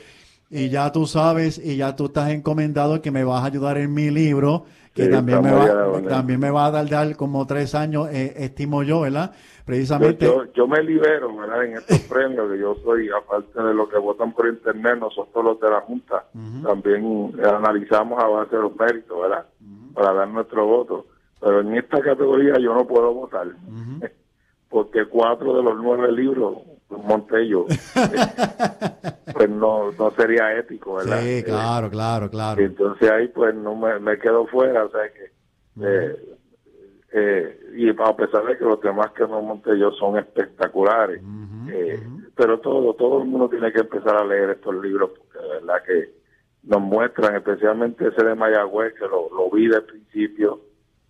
Y ya tú sabes, y ya tú estás encomendado que me vas a ayudar en mi libro que también, me va, también me va a dar, dar como tres años, eh, estimo yo, ¿verdad? Precisamente. Yo, me libero, ¿verdad? En estos premios, que yo soy, aparte de lo que votan por internet, nosotros los de la Junta, también analizamos a base de los méritos, ¿verdad? Para dar nuestro voto. Pero en esta categoría yo no puedo votar. Porque cuatro de los nueve libros Montello, pues no, no sería ético, ¿verdad? Sí, eh, claro, claro, claro. entonces ahí pues no me, me quedo fuera, o sea que... Eh, eh, y a pesar de que los temas que no monté yo son espectaculares, pero todo, todo el mundo tiene que empezar a leer estos libros porque de verdad que nos muestran, especialmente ese de Mayagüez, que lo, lo vi de principio,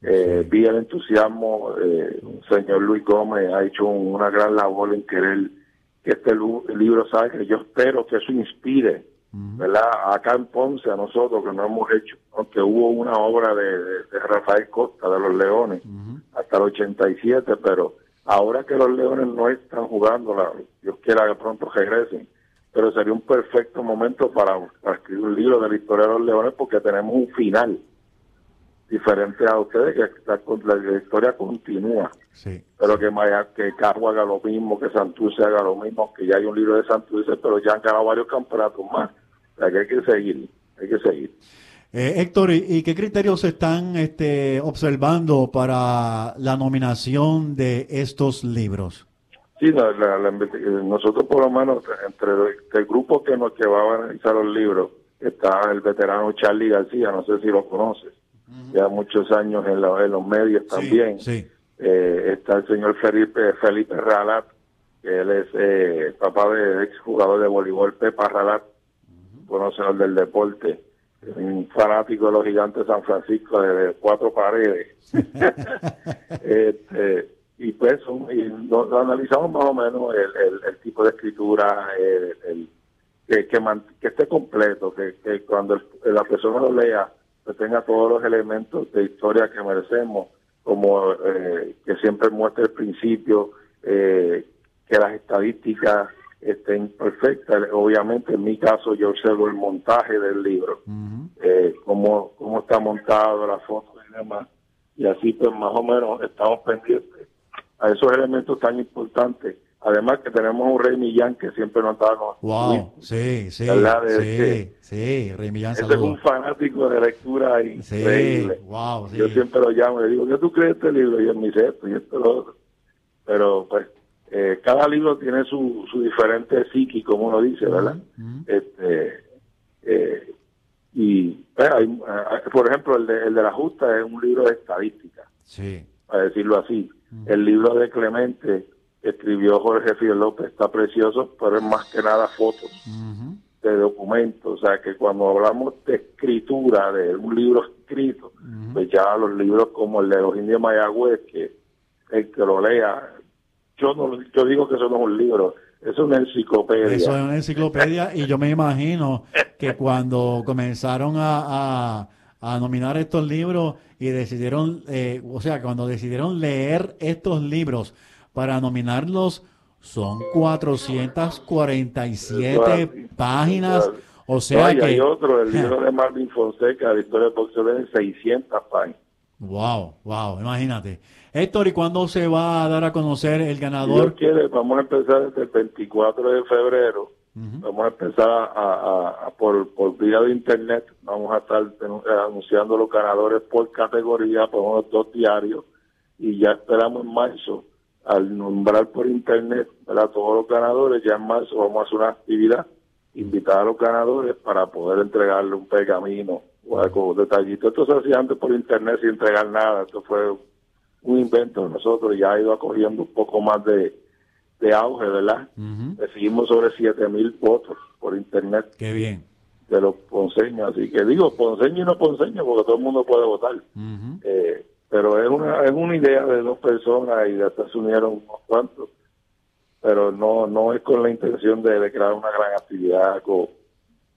vi el entusiasmo, eh, señor Luis Gómez ha hecho una gran labor en querer que este libro, sabe que yo espero que eso inspire, ¿verdad? Acá en Ponce, a nosotros que no hemos hecho, aunque hubo una obra de, Rafael Costa, de los Leones, hasta el 87, pero ahora que los Leones no están jugando, la, Dios quiera que pronto regresen, pero sería un perfecto momento para, para escribir un libro de la historia de los Leones porque tenemos un final diferente a ustedes, que la, historia continúa. Sí, pero que Maya, que Cargo haga lo mismo, que Santurce haga lo mismo, que ya hay un libro de Santurce, pero ya han ganado varios campeonatos más. O sea que hay que seguir, hay que seguir. Eh, Héctor, ¿y, qué criterios se están este, observando para la nominación de estos libros? Sí, nosotros por lo menos, entre el, grupo que nos que va a analizar los libros, está el veterano Charlie García, no sé si lo conoces ya muchos años en, los medios también. Eh, está el señor Felipe, Felipe Ralat, que él es eh, papá de ex jugador de voleibol, Pepa Ralat, conocedor del deporte, un fanático de los gigantes de San Francisco de, cuatro paredes. este, y pues lo, analizamos más o menos el, tipo de escritura, el, que, que, esté completo, que, que cuando la persona lo lea, que tenga todos los elementos de historia que merecemos, como eh, que siempre muestre el principio, eh, que las estadísticas estén perfectas. Obviamente, en mi caso, yo observo el montaje del libro, eh, cómo, cómo está montado, la foto y demás. Y así, pues, más o menos estamos pendientes a esos elementos tan importantes Además que tenemos un Rey Millán que siempre nos está con Wow, sí, sí, sí, sí, Rey Millán Ese es un fanático de lectura increíble. Sí, wow, Yo siempre lo llamo y le digo, ¿qué tú crees de este libro? Y él me dice esto y esto lo otro. Pero pues eh, cada libro tiene su, su diferente psiqui, como uno dice, ¿verdad? este eh, Y pues, hay, eh, por ejemplo, el de, el de la justa es un libro de estadística, sí. para decirlo así. El libro de Clemente escribió Jorge Fidel López está precioso, pero es más que nada fotos de documentos. O sea que cuando hablamos de escritura, de un libro escrito, pues ya los libros como el de los indios Mayagüez, que el que lo lea yo no yo digo que eso no es un libro, es una enciclopedia. Eso es una enciclopedia y yo me imagino que cuando comenzaron a, a, a nominar estos libros y decidieron, eh, o sea, cuando decidieron leer estos libros para nominarlos, son 447 páginas. O sea No, que... hay otro, el libro de Marvin Fonseca, la historia del boxeo, de 600 páginas. Wow, wow, imagínate. Héctor, ¿y cuándo se va a dar a conocer el Si ganador? quiere, vamos a empezar desde el 24 de febrero. Vamos a empezar a, a- a- por, por vía de internet. Vamos a estar anunciando los ganadores por categoría, por unos dos diarios. Y ya esperamos en marzo, al nombrar por internet ¿verdad? todos los ganadores, ya en marzo vamos a hacer una actividad, invitar a los ganadores para poder entregarle un pergamino o algo detallito. Esto se hacía antes por internet sin entregar nada. Esto fue un invento de nosotros ya ha ido acogiendo un poco más de, de auge, ¿verdad? Ujú, Recibimos sobre 7 mil votos por internet Qué bien. de los ponceños, así que digo ponceño y no ponceño porque todo el mundo puede votar. Eh, pero es una, es una idea de dos personas y hasta se unieron unos cuantos, pero no, no es con la intención de, de crear una gran actividad con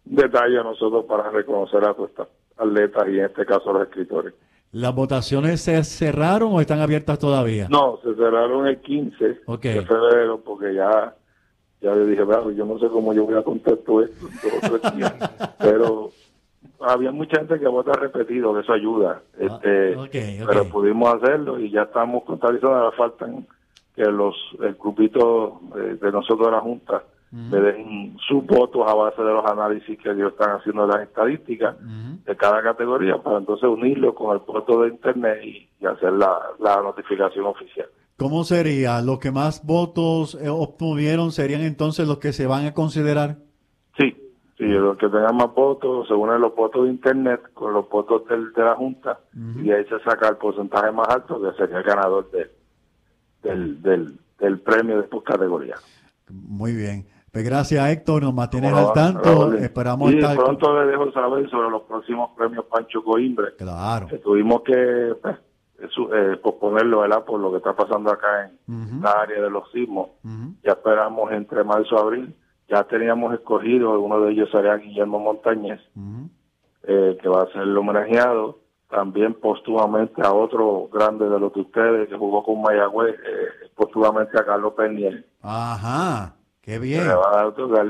detalle a nosotros para reconocer a estos atletas y en este caso a los escritores. ¿Las votaciones se cerraron o están abiertas todavía? No, se cerraron el 15 Ok. de febrero porque ya, ya le dije, "Bravo, yo no sé cómo yo voy a contar todo esto en dos o tres días". Pero había mucha gente que vota repetido, que eso ayuda. Este, Ah, ok. Pero pudimos hacerlo y ya estamos contabilizando, ahora faltan que los el grupito de, de nosotros de la Junta le den sus votos a base de los análisis que ellos están haciendo de las estadísticas de cada categoría para entonces unirlo con el voto de internet y, y hacer la, la notificación oficial. ¿Cómo sería? ¿Los que más votos eh, obtuvieron serían entonces los que se van a considerar? Sí, sí, los que tengan más votos se unen los votos de internet con los votos del- de la Junta y ahí se saca el porcentaje más alto que sería el ganador de- del, del, del premio de por categoría. Muy bien. Pues gracias, Héctor. Nos mantienes al tanto. Esperamos y estar. pronto le dejo saber sobre los próximos premios Pancho Coimbre. Claro. que tuvimos que pues, eh, posponerlo ¿verdad? por lo que está pasando acá en la área de los sismos. Ya esperamos entre marzo y abril. Ya teníamos escogido, uno de ellos sería Guillermo Montañez, eh, que va a ser el homenajeado. También póstumamente a otro grande de los de ustedes que jugó con Mayagüez, eh, póstumamente a Carlos Perniel. Ajá. Qué bien.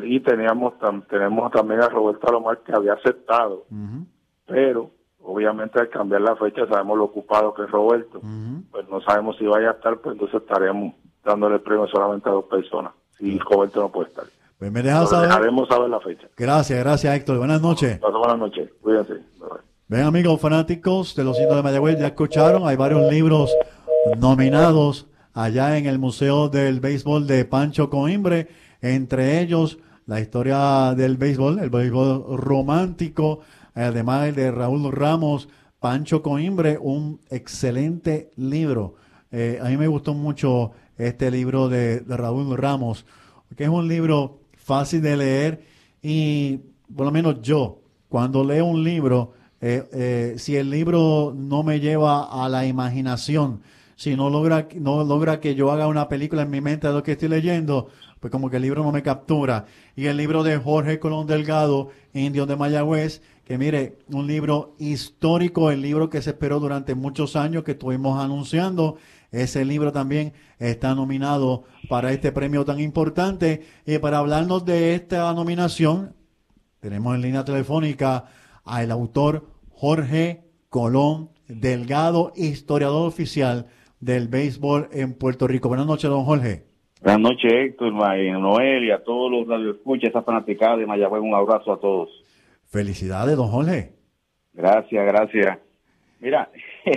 Y teníamos, tam- tenemos también a Roberto Alomar que había aceptado, pero obviamente al cambiar la fecha sabemos lo ocupado que es Roberto. Pues no sabemos si vaya a estar, pues entonces estaremos dándole el premio solamente a dos personas. Si Roberto no puede estar. Pues me dejas saber. dejaremos saber la fecha. Gracias, gracias, Héctor. Buenas noches. Paso buenas noches. Cuídense. Ven amigos fanáticos de los indios de Mayagüez, ya escucharon, hay varios libros nominados allá en el Museo del Béisbol de Pancho Coimbre, entre ellos la historia del béisbol, el béisbol romántico, además el de Raúl Ramos, Pancho Coimbre, un excelente libro. Eh, a mí me gustó mucho este libro de, de Raúl Ramos, que es un libro fácil de leer y por lo menos yo, cuando leo un libro, eh, eh, si el libro no me lleva a la imaginación, si no logra, no logra que yo haga una película en mi mente de lo que estoy leyendo, pues como que el libro no me captura. Y el libro de Jorge Colón Delgado, Indio de Mayagüez, que mire, un libro histórico, el libro que se esperó durante muchos años, que estuvimos anunciando. Ese libro también está nominado para este premio tan importante. Y para hablarnos de esta nominación, tenemos en línea telefónica al autor Jorge Colón Delgado, historiador oficial del béisbol en Puerto Rico. Buenas noches, don Jorge. Buenas noches, Héctor, Noel y a todos los radioescuchas, esa fanaticada de Mayagüez. Un abrazo a todos. Felicidades, don Jorge. Gracias, gracias. Mira,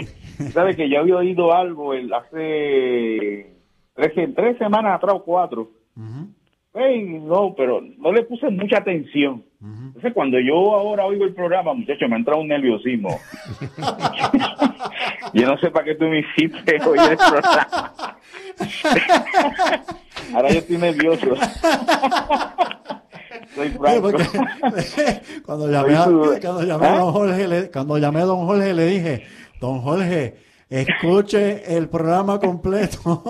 sabes que yo había oído algo el- hace tres, tres semanas atrás o cuatro. Ujú, Ey, no, pero no le puse mucha atención. ujú. Entonces, cuando yo ahora oigo el programa, muchacho, me entra un nerviosismo. yo no sé para qué tú me hiciste oír el programa. ahora yo estoy nervioso. Soy franco. cuando llamé, a, cuando llamé a ¿Ah? don Jorge, le, cuando llamé a don Jorge le dije, don Jorge, escuche el programa completo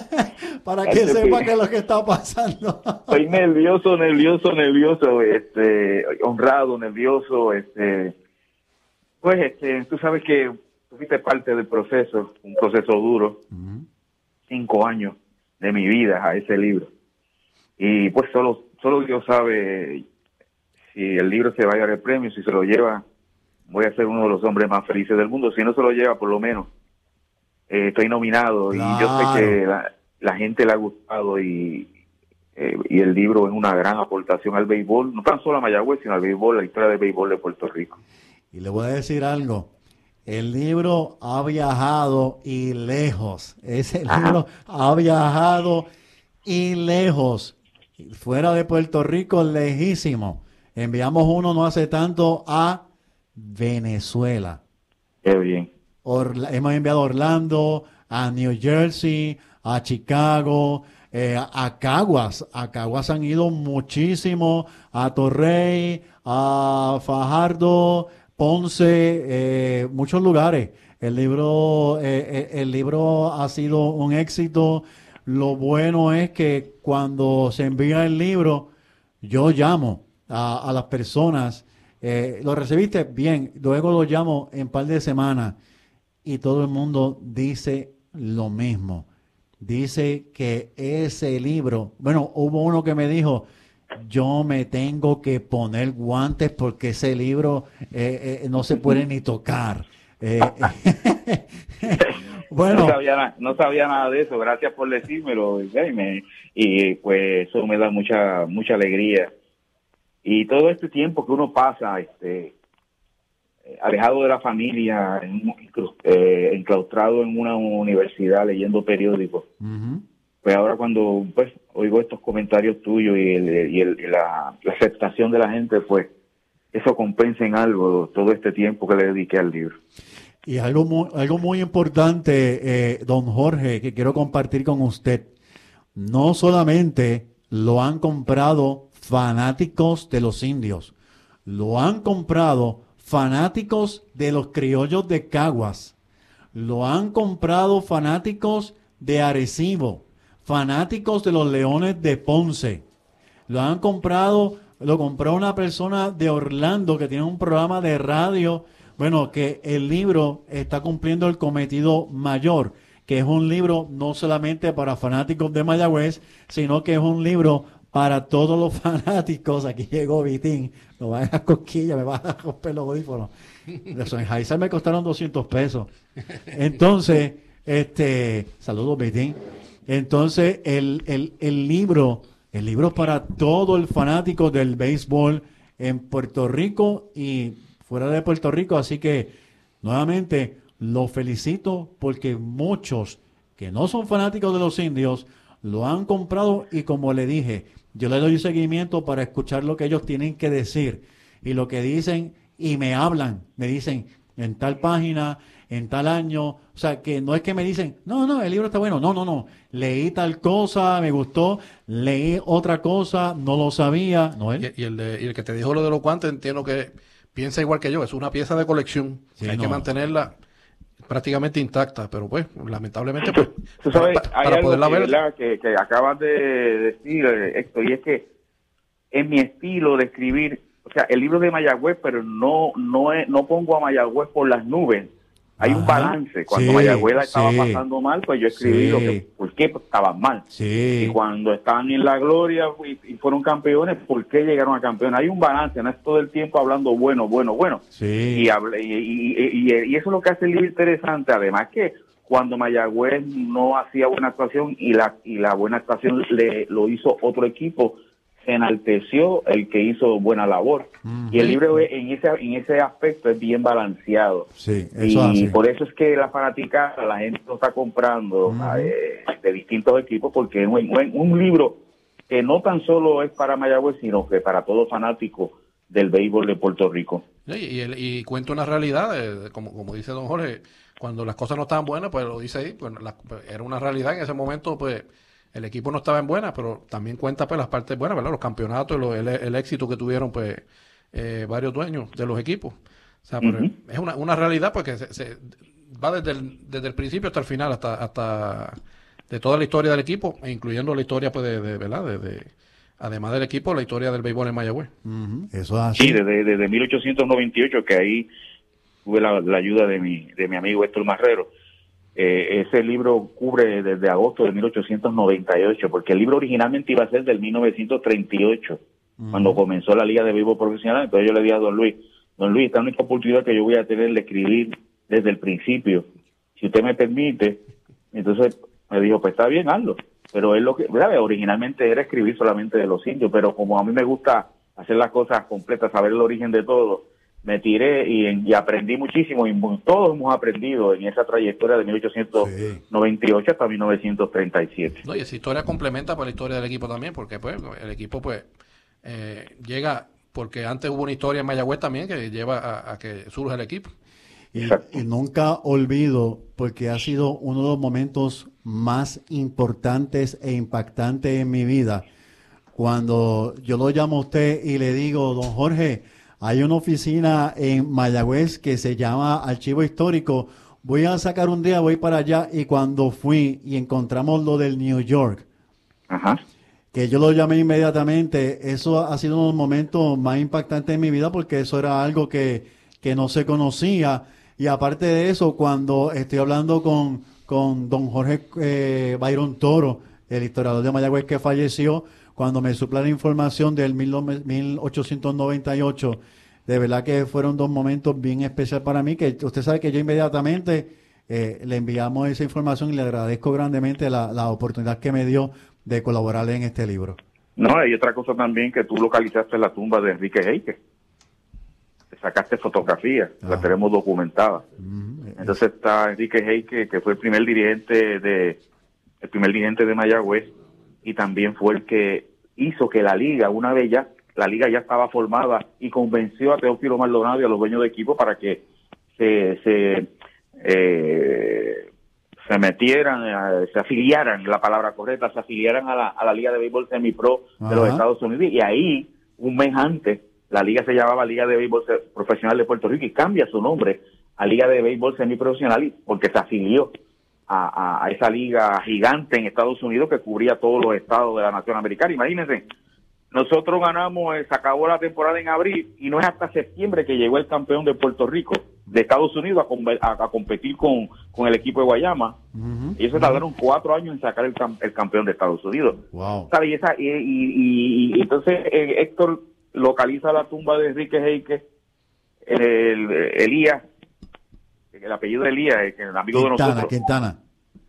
para que sepa qué es lo que está pasando. Estoy nervioso, nervioso, nervioso, este, honrado, nervioso, este, pues, este, tú sabes que fuiste parte del proceso, un proceso duro, cinco años de mi vida a ese libro. Y pues solo, solo Dios sabe si el libro se va a llevar el premio, si se lo lleva, voy a ser uno de los hombres más felices del mundo. Si no se lo lleva, por lo menos eh, estoy nominado y yo sé que la, gente le ha gustado y, eh, y el libro es una gran aportación al béisbol, no tan solo a Mayagüez, sino al béisbol, la historia del béisbol de Puerto Rico. Y le voy a decir algo. El libro ha viajado y lejos. Ese libro ha viajado y lejos. Fuera de Puerto Rico, lejísimo. Enviamos uno no hace tanto a Venezuela. Qué bien. hemos enviado a Orlando, a New Jersey, a Chicago, eh, a Caguas. A Caguas han ido muchísimo, a Torrey, a Fajardo, Ponce, eh, muchos lugares. El libro, eh, el libro ha sido un éxito. Lo bueno es que cuando se envía el libro, yo llamo a, las personas. Eh, ¿Lo recibiste? Bien. Luego lo llamo en par de semanas y todo el mundo dice lo mismo. Dice que ese libro, bueno, hubo uno que me dijo, yo me tengo que poner guantes porque ese libro eh, eh, no se puede ni tocar. bueno, no sabía, no sabía, nada de eso. Gracias por decírmelo, Jaime. Y pues eso me da mucha mucha alegría y todo este tiempo que uno pasa este, eh, alejado de la familia, eh, enclaustrado en una universidad leyendo periódicos, pues ahora cuando pues oigo estos comentarios tuyos y, la, aceptación de la gente, pues eso compensa en algo todo este tiempo que le dediqué al libro. Y algo muy, algo muy importante, eh, don Jorge, que quiero compartir con usted. No solamente lo han comprado fanáticos de los indios. Lo han comprado fanáticos de los criollos de Caguas. Lo han comprado fanáticos de Arecibo, fanáticos de los Leones de Ponce. Lo han comprado, lo compró una persona de Orlando que tiene un programa de radio. Bueno, que el libro está cumpliendo el cometido mayor, que es un libro no solamente para fanáticos de Mayagüez, sino que es un libro para todos los fanáticos. Aquí llegó Vitín, me va a cosquilla, me va a romper los audífonos. Los Sennheiser me costaron 200 pesos. Entonces, este, saludos Vitín. Entonces, el, el, el libro, el libro para todo el fanático del béisbol en Puerto Rico y fuera de Puerto Rico. Así que, nuevamente, lo felicito porque muchos que no son fanáticos de los indios lo han comprado y como le dije, yo le doy seguimiento para escuchar lo que ellos tienen que decir y lo que dicen y me hablan, me dicen en tal página, en tal año, o sea, que no es que me dicen, no, no, el libro está bueno, no, no, no, leí tal cosa, me gustó, leí otra cosa, no lo sabía, no Y, el, el que te dijo lo de los guantes, entiendo que piensa igual que yo, es una pieza de colección, hay que mantenerla prácticamente intacta, pero pues, lamentablemente, pues, ¿Tú sabes, hay algo que, Que, acabas de decir, esto, y es que en mi estilo de escribir, o sea, el libro de Mayagüez, pero no, no, no pongo a Mayagüez por las nubes, hay un balance. Cuando Mayagüez estaba pasando mal, pues yo escribí lo que, por qué estaban mal. Y cuando estaban en la gloria y, fueron campeones, ¿por qué llegaron a campeón? Hay un balance, no es todo el tiempo hablando bueno, bueno, bueno. Y, y, y, eso es lo que hace el libro interesante. Además que cuando Mayagüez no hacía buena actuación y la, y la buena actuación le, lo hizo otro equipo, enalteció el que hizo buena labor. Y el libro en ese, en ese aspecto es bien balanceado. Sí, y por eso es que la fanática, la gente lo está comprando eh, de distintos equipos, porque es un, libro que no tan solo es para Mayagüez, sino que para todo fanático del béisbol de Puerto Rico. y, y, cuenta una realidad, eh, como, como dice don Jorge, cuando las cosas no estaban buenas, pues lo dice ahí, pues era una realidad en ese momento, pues el equipo no estaba en buena, pero también cuenta pues las partes buenas, ¿verdad? Los campeonatos, el, éxito que tuvieron pues eh, varios dueños de los equipos. O sea, es una, una realidad porque se, va desde el, desde el principio hasta el final, hasta, hasta de toda la historia del equipo, e incluyendo la historia pues de, de ¿verdad? De, además del equipo, la historia del béisbol en Mayagüez. Eso Sí, desde, desde 1898 que ahí tuve la, ayuda de mi, de mi amigo Héctor Marrero. Eh, ese libro cubre desde agosto de 1898, porque el libro originalmente iba a ser del 1938, cuando comenzó la Liga de Béisbol Profesional. Entonces yo le dije a don Luis, don Luis, esta es la única oportunidad que yo voy a tener de escribir desde el principio. Si usted me permite, entonces me dijo, pues está bien, hazlo. Pero él lo que, ¿verdad? originalmente era escribir solamente de los indios, pero como a mí me gusta hacer las cosas completas, saber el origen de todo, me tiré y, aprendí muchísimo y todos hemos aprendido en esa trayectoria de 1898 hasta 1937. No, y esa historia complementa por la historia del equipo también, porque pues el equipo pues eh, llega, porque antes hubo una historia en Mayagüez también que lleva a que surja el equipo. Y, nunca olvido, porque ha sido uno de los momentos más importantes e impactantes en mi vida, cuando yo lo llamo a usted y le digo, don Jorge, hay una oficina en Mayagüez que se llama Archivo Histórico, voy a sacar un día, voy para allá, y cuando fui y encontramos lo del New York, que yo lo llamé inmediatamente, eso ha sido uno de los momentos más impactantes en mi vida porque eso era algo que, que no se conocía. Y aparte de eso, cuando estoy hablando con, con don Jorge eh, Byron Toro, el historiador de Mayagüez que falleció, cuando me supla la información del 1898, de verdad que fueron dos momentos bien especiales para mí, que usted sabe que yo inmediatamente eh, le enviamos esa información y le agradezco grandemente la, la oportunidad que me dio de colaborar en este libro. No, hay otra cosa también que tú localizaste la tumba de Enrique Heike sacaste fotografías, la ah. tenemos documentada. Entonces está Enrique Heike, que fue el primer dirigente de el primer dirigente de Mayagüez y también fue el que hizo que la liga, una vez ya la liga ya estaba formada y convenció a Teófilo Maldonado y a los dueños de equipo para que se se, eh, se metieran, se afiliaran, la palabra correcta, se afiliaran a la, a la Liga de Béisbol Semipro de los Estados Unidos. Y ahí, un mes antes, la liga se llamaba Liga de Béisbol Profesional de Puerto Rico y cambia su nombre a Liga de Béisbol Semiprofesional porque se afilió a, esa liga gigante en Estados Unidos que cubría todos los estados de la nación americana. Imagínense, nosotros ganamos, eh, se acabó la temporada en abril y no es hasta septiembre que llegó el campeón de Puerto Rico, de Estados Unidos, a, competir con, el equipo de Guayama. y eso tardaron cuatro años en sacar el, campeón de Estados Unidos. Wow. Y, entonces eh, Héctor localiza la tumba de Enrique Heike, el, Elías, el apellido de Elías, el amigo de nosotros. Quintana.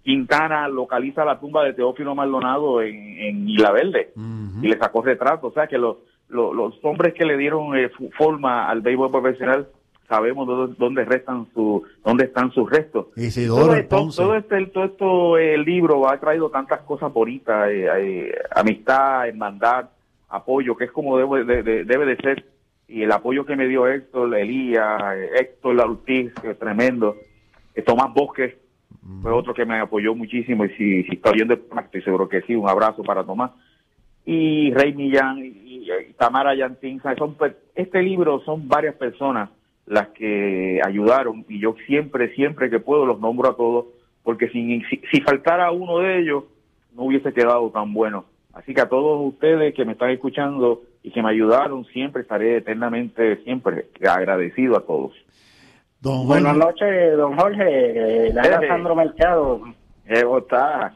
Quintana localiza la tumba de Teófilo Maldonado en, en Isla Verde y le sacó retrato. O sea que los, los, hombres que le dieron eh, forma al béisbol profesional sabemos dónde restan su dónde están sus restos. todo, esto, todo este todo esto el libro ha traído tantas cosas bonitas, eh, eh, amistad, hermandad, apoyo, que es como debe de, debe de ser, y el apoyo que me dio Héctor, Elías, Héctor Ortiz, que es tremendo, eh, Tomás Bosque fue otro que me apoyó muchísimo, y si, está oyendo, estoy seguro que sí, un abrazo para Tomás, y Rey Millán, y, Tamara Yantín, son, este libro son varias personas las que ayudaron, y yo siempre, siempre que puedo los nombro a todos, porque si, si faltara uno de ellos, no hubiese quedado tan bueno. Así que a todos ustedes que me están escuchando y que me ayudaron, siempre estaré eternamente, siempre agradecido a todos. Buenas noches, don Jorge. Eh, Alejandro Mercado. ¿Cómo está?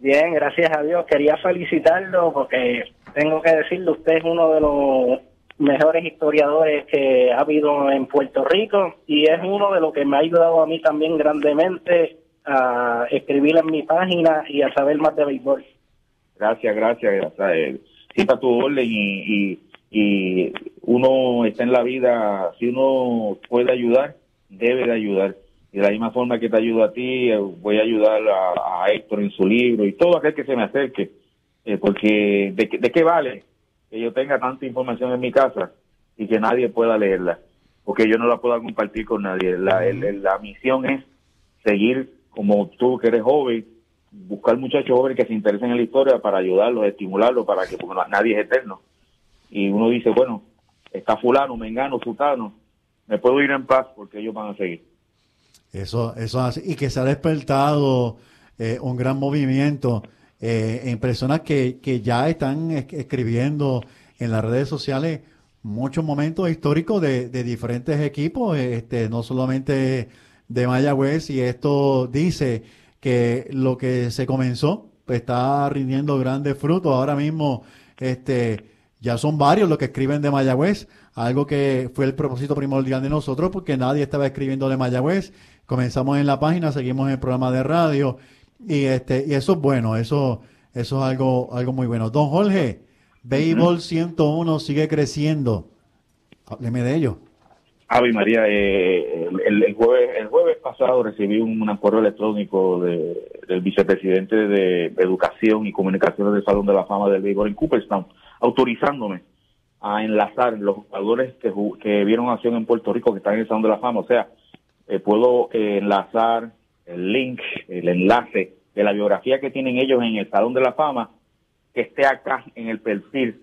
Bien, gracias a Dios. Quería felicitarlo porque tengo que decirle, usted es uno de los mejores historiadores que ha habido en Puerto Rico y es uno de los que me ha ayudado a mí también grandemente a escribir en mi página y a saber más de béisbol. Gracias, gracias. Siempre tu orden y, y, uno está en la vida, si uno puede ayudar, debe de ayudar. Y de la misma forma que te ayudo a ti, eh, voy a ayudar a, Héctor en su libro y todo aquel que se me acerque. Eh, porque ¿de, ¿de qué vale que yo tenga tanta información en mi casa y que nadie pueda leerla? Porque yo no la puedo compartir con nadie. La, la misión es seguir como tú que eres joven, buscar muchachos jóvenes que se interesen en la historia para ayudarlos, estimularlos, para que, nadie es eterno. Y uno dice, bueno, está fulano, mengano, sultano, me puedo ir en paz porque ellos van a seguir. Eso, eso hace, y que se ha despertado eh, un gran movimiento eh, en personas que, que ya están escribiendo en las redes sociales muchos momentos históricos de, de diferentes equipos, este, no solamente de Mayagüez, y esto dice que lo que se comenzó pues, está rindiendo grandes frutos. Ahora mismo, este, ya son varios los que escriben de Mayagüez, algo que fue el propósito primordial de nosotros, porque nadie estaba escribiendo de Mayagüez. Comenzamos en la página, seguimos en el programa de radio, y este, y eso es bueno, eso, eso es algo, algo muy bueno. Don Jorge, Béisbol 101 sigue creciendo. Hábleme de ello. Avi María, eh, el, el jueves pasado recibí un, correo electrónico del vicepresidente de Educación y Comunicaciones del Salón de la Fama del Béisbol en Cooperstown, autorizándome a enlazar los jugadores que, que vieron acción en Puerto Rico que están en el Salón de la Fama. O sea, eh, puedo eh, enlazar el link, el enlace de la biografía que tienen ellos en el Salón de la Fama, que esté acá en el perfil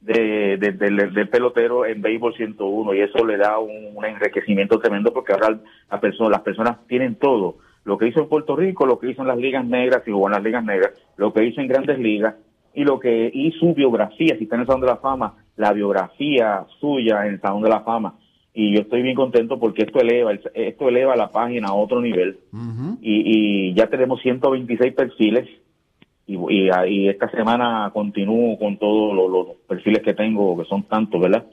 de, del pelotero en Béisbol 101 y eso le da un, enriquecimiento tremendo porque ahora la persona, las personas tienen todo. Lo que hizo en Puerto Rico, lo que hizo en las ligas negras, si jugó en las ligas negras, lo que hizo en grandes ligas y lo que y su biografía, si está en el Salón de la Fama, la biografía suya en el Salón de la Fama. Y yo estoy bien contento porque esto eleva esto eleva la página a otro nivel. Y, ya tenemos 126 perfiles y, y, esta semana continúo con todos los, perfiles que tengo que son tantos verdad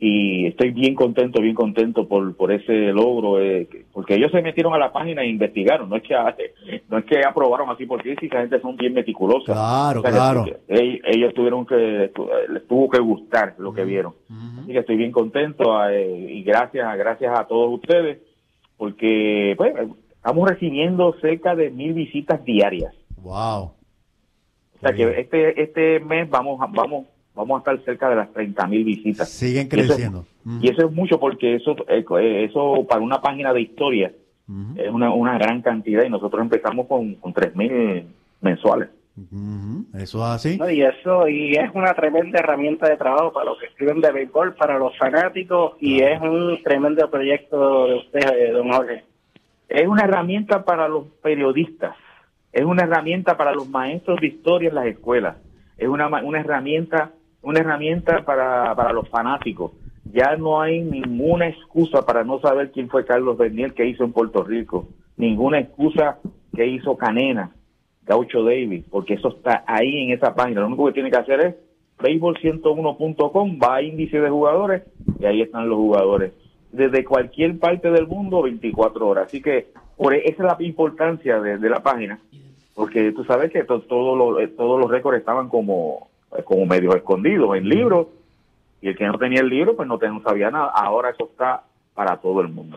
y estoy bien contento, bien contento por, por ese logro, eh, porque ellos se metieron a la página e investigaron, no es que no es que aprobaron así porque sí, esa gente son bien meticulosas. Claro, claro. ellos, tuvieron que, les tuvo que gustar lo que vieron. Así que estoy bien contento eh, y gracias, gracias a todos ustedes, porque pues estamos recibiendo cerca de mil visitas diarias. Wow. O sea que este, este mes vamos, vamos vamos a estar cerca de las 30 mil visitas. Siguen creciendo. Y eso, es, mucho porque eso, eh, eh, eso para una página de historia es una, una gran cantidad y nosotros empezamos con, con 3 mil mensuales. Eso es así. y eso y es una tremenda herramienta de trabajo para los que escriben de béisbol, para los fanáticos y es un tremendo proyecto de usted, eh, don Jorge. Es una herramienta para los periodistas, es una herramienta para los maestros de historia en las escuelas, es una, una herramienta una herramienta para, para los fanáticos. Ya no hay ninguna excusa para no saber quién fue Carlos Bernier que hizo en Puerto Rico. Ninguna excusa que hizo Canena, Gaucho Davis, porque eso está ahí en esa página. Lo único que tiene que hacer es baseball101.com, va a índice de jugadores y ahí están los jugadores. Desde cualquier parte del mundo, 24 horas. Así que por e, esa es la importancia de, la página, porque tú sabes que todo, eh, todos los récords estaban como como medio escondido en libros y el que no tenía el libro pues no, no sabía nada. Ahora eso está para todo el mundo.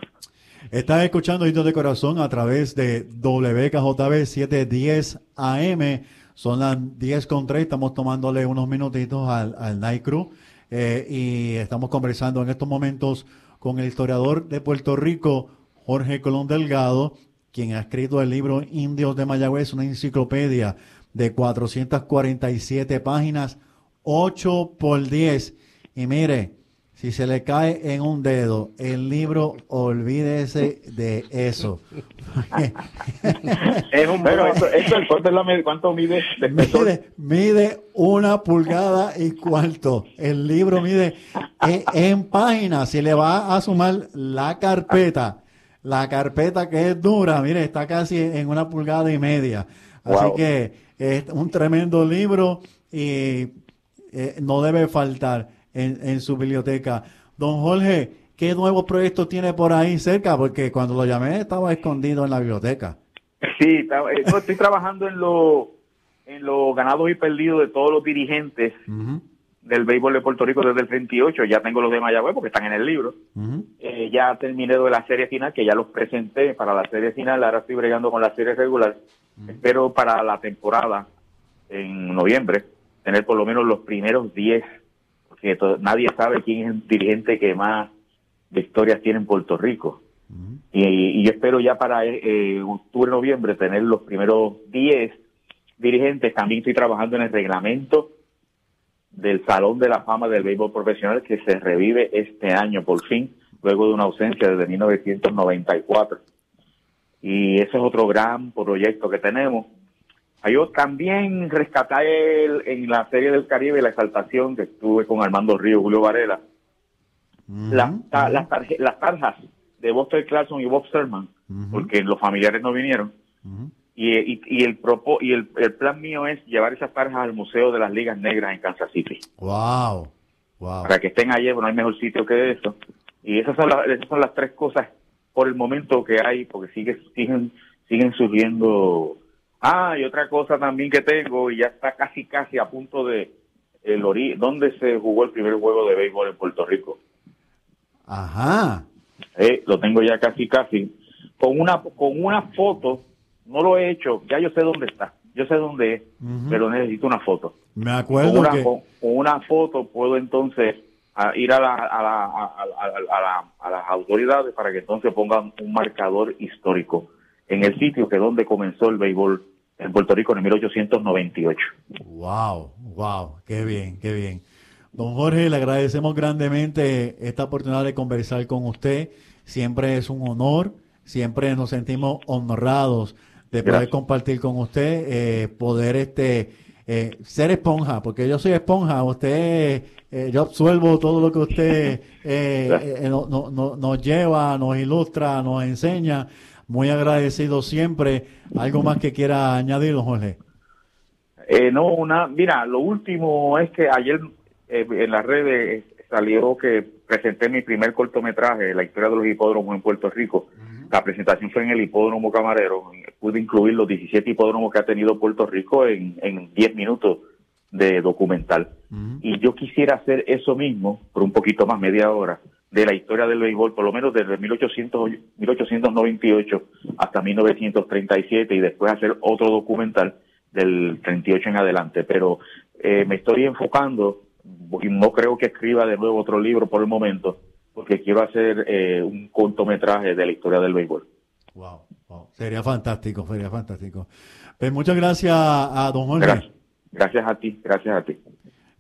Estás escuchando Hitos de Corazón a través de WKJB 710 AM. Son las 10 con 3. Estamos tomándole unos minutitos al, al Night Crew. Eh, y estamos conversando en estos momentos con el historiador de Puerto Rico, Jorge Colón Delgado, quien ha escrito el libro Indios de Mayagüez, una enciclopedia de 447 páginas, 8 por 10. Y mire, si se le cae en un dedo el libro, olvídese de eso. es un Pero eso, ¿cuánto mide? Mide, mide una pulgada y cuarto. El libro mide en, en páginas. Si le va a sumar la carpeta, la carpeta que es dura, mire, está casi en una pulgada y media. Así que es un tremendo libro y eh, no debe faltar en, su biblioteca. Don Jorge, ¿qué nuevos proyectos tiene por ahí cerca? Porque cuando lo llamé estaba escondido en la biblioteca. Sí, eh, estoy trabajando en los en los ganados y perdidos de todos los dirigentes del béisbol de Puerto Rico desde el 38. Ya tengo los de Mayagüez porque están en el libro. Eh, ya terminé de la serie final, que ya los presenté para la serie final. Ahora estoy bregando con la serie regular. Espero para la temporada, en noviembre, tener por lo menos los primeros 10, porque nadie sabe quién es el dirigente que más victorias tiene en Puerto Rico. y, yo espero ya para eh, eh, octubre, noviembre, tener los primeros 10 dirigentes. También estoy trabajando en el reglamento del Salón de la Fama del Béisbol Profesional que se revive este año por fin, luego de una ausencia desde 1994. y ese es otro gran proyecto que tenemos. Yo también rescaté en la Serie del Caribe la exaltación que estuve con Armando Río, Julio Varela. las, las, tarjas de Buster Clarkson y Bob Sherman, porque los familiares no vinieron. Y, y, el, y el, el, plan mío es llevar esas tarjas al Museo de las Ligas Negras en Kansas City. Wow, wow. Para que estén allí, bueno, no hay mejor sitio que eso. Y esas son, las, esas son las tres cosas por el momento que hay, porque sigue, siguen, siguen surgiendo. Ah, y otra cosa también que tengo, y ya está casi, casi a punto de el ori ¿dónde se jugó el primer juego de béisbol en Puerto Rico? Ajá. Eh, lo tengo ya casi, casi. Con una, con una foto, no lo he hecho, ya yo sé dónde está, yo sé dónde es, pero necesito una foto. Me acuerdo con que... con una foto puedo entonces a ir a, la, a, la, a, a, las autoridades para que entonces pongan un marcador histórico en el sitio que donde comenzó el béisbol en Puerto Rico en 1898. Wow, wow, qué bien, qué bien. Don Jorge, le agradecemos grandemente esta oportunidad de conversar con usted. Siempre es un honor, siempre nos sentimos honrados de poder compartir con usted, eh, poder este eh, ser esponja, porque yo soy esponja, usted, eh, yo absuelvo todo lo que usted eh, eh no, no, nos lleva, nos ilustra, nos enseña. Muy agradecido siempre. ¿Algo más que quiera añadir, don Jorge? no, una, mira, lo último es que ayer en las redes salió que presenté mi primer cortometraje, La historia de los hipódromos en Puerto Rico. La presentación fue en el hipódromo Camarero. Pude incluir los 17 hipódromos que ha tenido Puerto Rico en, en 10 minutos de documental. Y yo quisiera hacer eso mismo, por un poquito más, media hora, de la historia del béisbol, por lo menos desde 1800, 1898 hasta 1937 y después hacer otro documental del 38 en adelante. Pero eh, me estoy enfocando, y no creo que escriba de nuevo otro libro por el momento, porque quiero hacer eh, un cortometraje de la historia del béisbol. Wow, wow, sería fantástico, sería fantástico. Pues muchas gracias a don Jorge. Gracias, a ti, gracias a ti.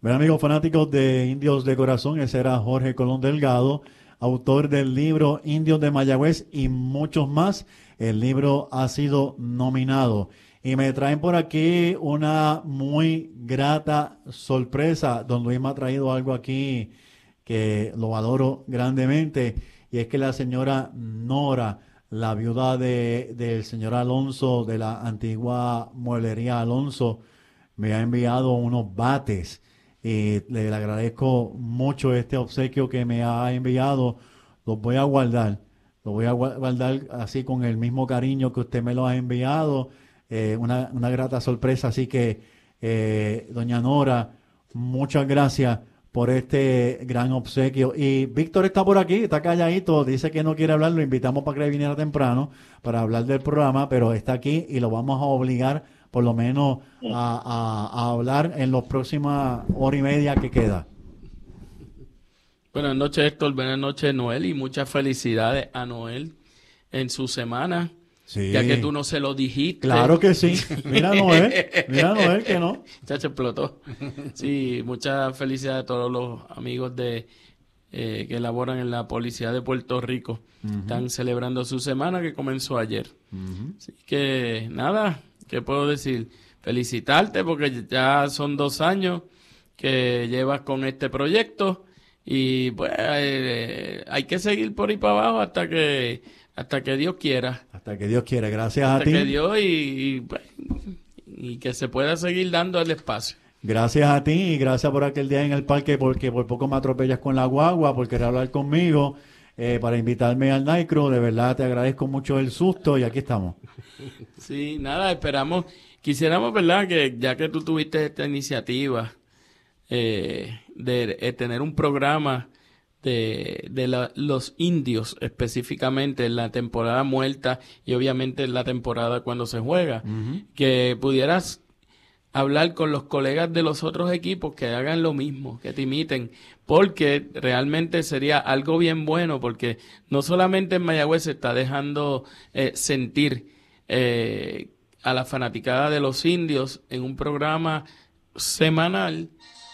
Bien, amigos fanáticos de Indios de Corazón, ese era Jorge Colón Delgado, autor del libro Indios de Mayagüez y muchos más. El libro ha sido nominado. Y me traen por aquí una muy grata sorpresa. Don Luis me ha traído algo aquí que lo adoro grandemente, y es que la señora Nora, la viuda de, del señor Alonso de la antigua mueblería Alonso, me ha enviado unos bates. Y le agradezco mucho este obsequio que me ha enviado. Los voy a guardar. Los voy a guardar así con el mismo cariño que usted me lo ha enviado. Eh, una, una, grata sorpresa. Así que, eh, doña Nora, muchas gracias por este gran obsequio. Y Víctor está por aquí, está calladito, dice que no quiere hablar, lo invitamos para que viniera temprano para hablar del programa, pero está aquí y lo vamos a obligar por lo menos a, a, hablar en las próximas hora y media que queda. Buenas noches Héctor, buenas noches Noel y muchas felicidades a Noel en su semana. Ya que tú no se lo dijiste. Claro que sí. Mira Noel, mira Noel que no. Ya se explotó. Sí, mucha felicidad a todos los amigos de eh, que elaboran en la Policía de Puerto Rico. Están celebrando su semana que comenzó ayer. Así que nada, ¿qué puedo decir? Felicitarte porque ya son dos años que llevas con este proyecto y pues eh, hay que seguir por ahí para abajo hasta que hasta que Dios quiera. Hasta que Dios quiera, gracias a ti. Que Dios y, y, que se pueda seguir dando el espacio. Gracias a ti y gracias por aquel día en el parque porque por poco me atropellas con la guagua, por querer hablar conmigo, eh, para invitarme al Nightcrow. De verdad te agradezco mucho el susto y aquí estamos. Sí, nada, esperamos. Quisiéramos, ¿verdad? Que ya que tú tuviste esta iniciativa eh, de, de tener un programa de, de los indios específicamente en la temporada muerta y obviamente en la temporada cuando se juega. Que pudieras hablar con los colegas de los otros equipos que hagan lo mismo, que te imiten, porque realmente sería algo bien bueno, porque no solamente en Mayagüez se está dejando eh, sentir eh, a la fanaticada de los indios en un programa semanal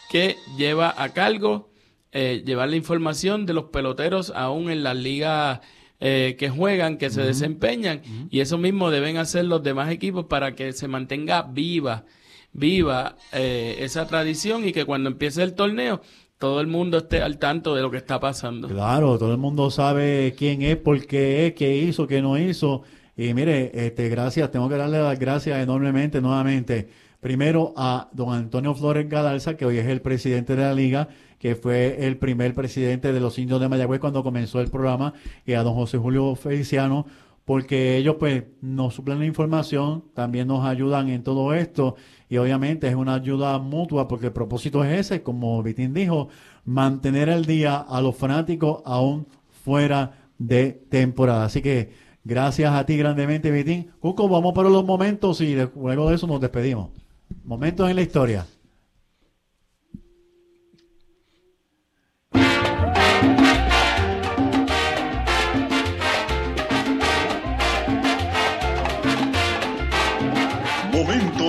que lleva a cargo eh, llevar la información de los peloteros aún en las ligas eh, que juegan, que se desempeñan, y eso mismo deben hacer los demás equipos para que se mantenga viva, viva eh, esa tradición y que cuando empiece el torneo todo el mundo esté al tanto de lo que está pasando. Claro, todo el mundo sabe quién es, por qué es, qué hizo, qué no hizo. Y mire, este, gracias, tengo que darle las gracias enormemente nuevamente. Primero a don Antonio Flores Galarza, que hoy es el presidente de la liga, que fue el primer presidente de los indios de Mayagüez cuando comenzó el programa, y a don José Julio Feliciano, porque ellos pues nos suplen la información, también nos ayudan en todo esto, y obviamente es una ayuda mutua, porque el propósito es ese, como Vitín dijo, mantener el día a los fanáticos aún fuera de temporada. Así que Gracias a ti grandemente, Vitín. Cuco, vamos para los momentos y luego de eso nos despedimos. Momentos en la historia.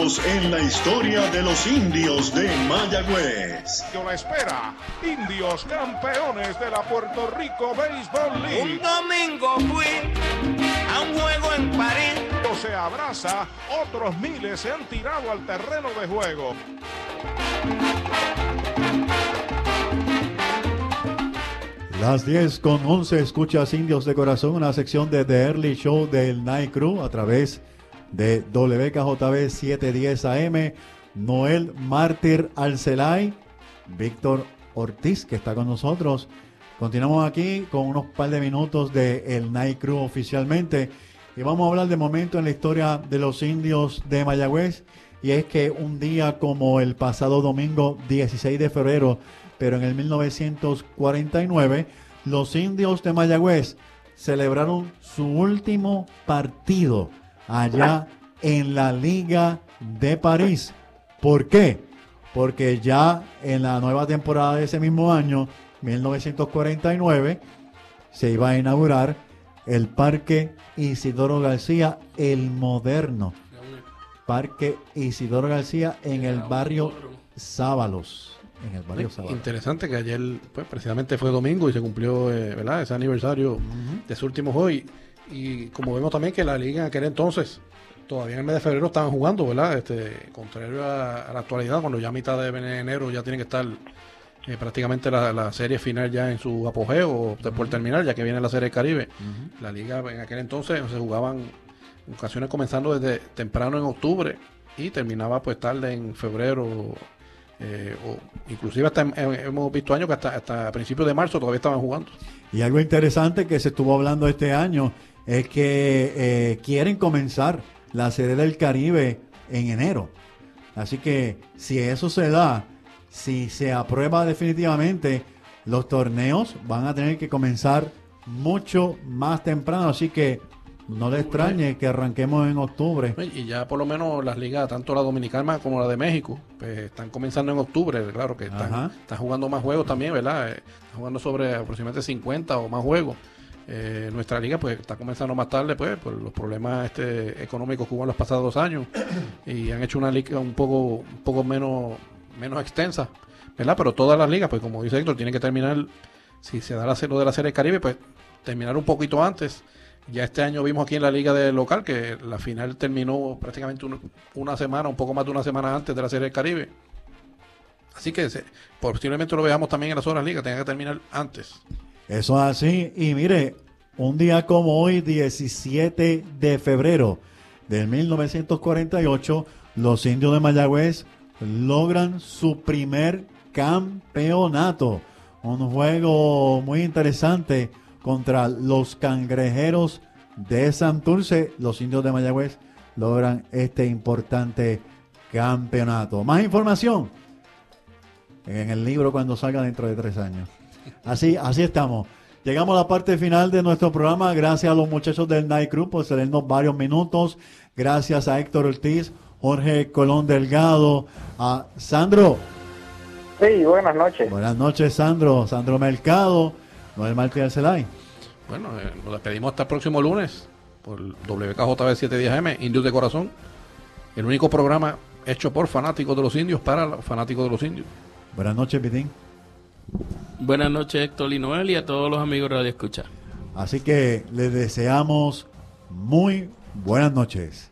Momentos en la historia de los indios de Mayagüez. La espera, indios campeones de la Puerto Rico Baseball League. Un domingo fui a un juego en París. Se abraza, otros miles se han tirado al terreno de juego. Las 10 con 11 escuchas Indios de Corazón, una sección de The Early Show del Night Crew a través de WKJB 710 AM. Noel Mártir Alcelay, Víctor Ortiz, que está con nosotros. Continuamos aquí con unos par de minutos de El Night Crew oficialmente. Y vamos a hablar de momento en la historia de los indios de Mayagüez. Y es que un día como el pasado domingo 16 de febrero pero en el 1949 los indios de Mayagüez celebraron su último partido allá en la Liga de París. ¿Por qué? Porque ya en la nueva temporada de ese mismo año, 1949, se iba a inaugurar el Parque Isidoro García, el moderno. Parque Isidoro García en el barrio Sábalos en el barrio Interesante que ayer, pues precisamente fue domingo y se cumplió, eh, ¿verdad? Ese aniversario de su último hoy. Y como vemos también que la liga en aquel entonces, todavía en el mes de febrero estaban jugando, ¿verdad? Este, contrario a, la actualidad, cuando ya a mitad de enero ya tiene que estar eh, prácticamente la, serie final ya en su apogeo, después terminar, ya que viene la serie Caribe. La liga en aquel entonces se jugaban ocasiones comenzando desde temprano en octubre y terminaba pues tarde en febrero eh, o inclusive hasta hemos visto años que hasta, hasta principios de marzo todavía estaban jugando. Y algo interesante que se estuvo hablando este año es que eh, quieren comenzar la Serie del Caribe en enero. Así que si eso se da, si se aprueba definitivamente, los torneos van a tener que comenzar mucho más temprano. Así que no le extrañe que arranquemos en octubre. Y ya por lo menos las ligas, tanto la dominicana como la de México, pues están comenzando en octubre, claro que están, jugando más juegos también, ¿verdad? Eh, están jugando sobre aproximadamente 50 o más juegos. Eh, nuestra liga pues está comenzando más tarde pues por los problemas este, económicos que hubo en los pasados dos años y han hecho una liga un poco un poco menos menos extensa verdad pero todas las ligas pues como dice Héctor tienen que terminar si se da la, lo de la serie Caribe pues terminar un poquito antes ya este año vimos aquí en la liga de local que la final terminó prácticamente una semana, un poco más de una semana antes de la Serie Caribe. Así que posiblemente lo veamos también en las otras ligas, tenga que terminar antes. Eso es así. Y mire, un día como hoy, 17 de febrero de 1948, los indios de Mayagüez logran su primer campeonato. Un juego muy interesante contra los cangrejeros de Santurce. Los indios de Mayagüez logran este importante campeonato. Más información en el libro cuando salga dentro de tres años. Así, así estamos. Llegamos a la parte final de nuestro programa. Gracias a los muchachos del Night Group por cedernos varios minutos. Gracias a Héctor Ortiz, Jorge Colón Delgado, a Sandro. Sí, buenas noches. Buenas noches, Sandro. Sandro Mercado Noel del Celay. Bueno, eh, nos despedimos hasta el próximo lunes por WKJB 710 AM, Indios de Corazón. El único programa hecho por fanáticos de los indios para los fanáticos de los indios. Buenas noches, Pitín. Buenas noches, Héctor y y a todos los amigos Radio Escucha. Así que les deseamos muy buenas noches.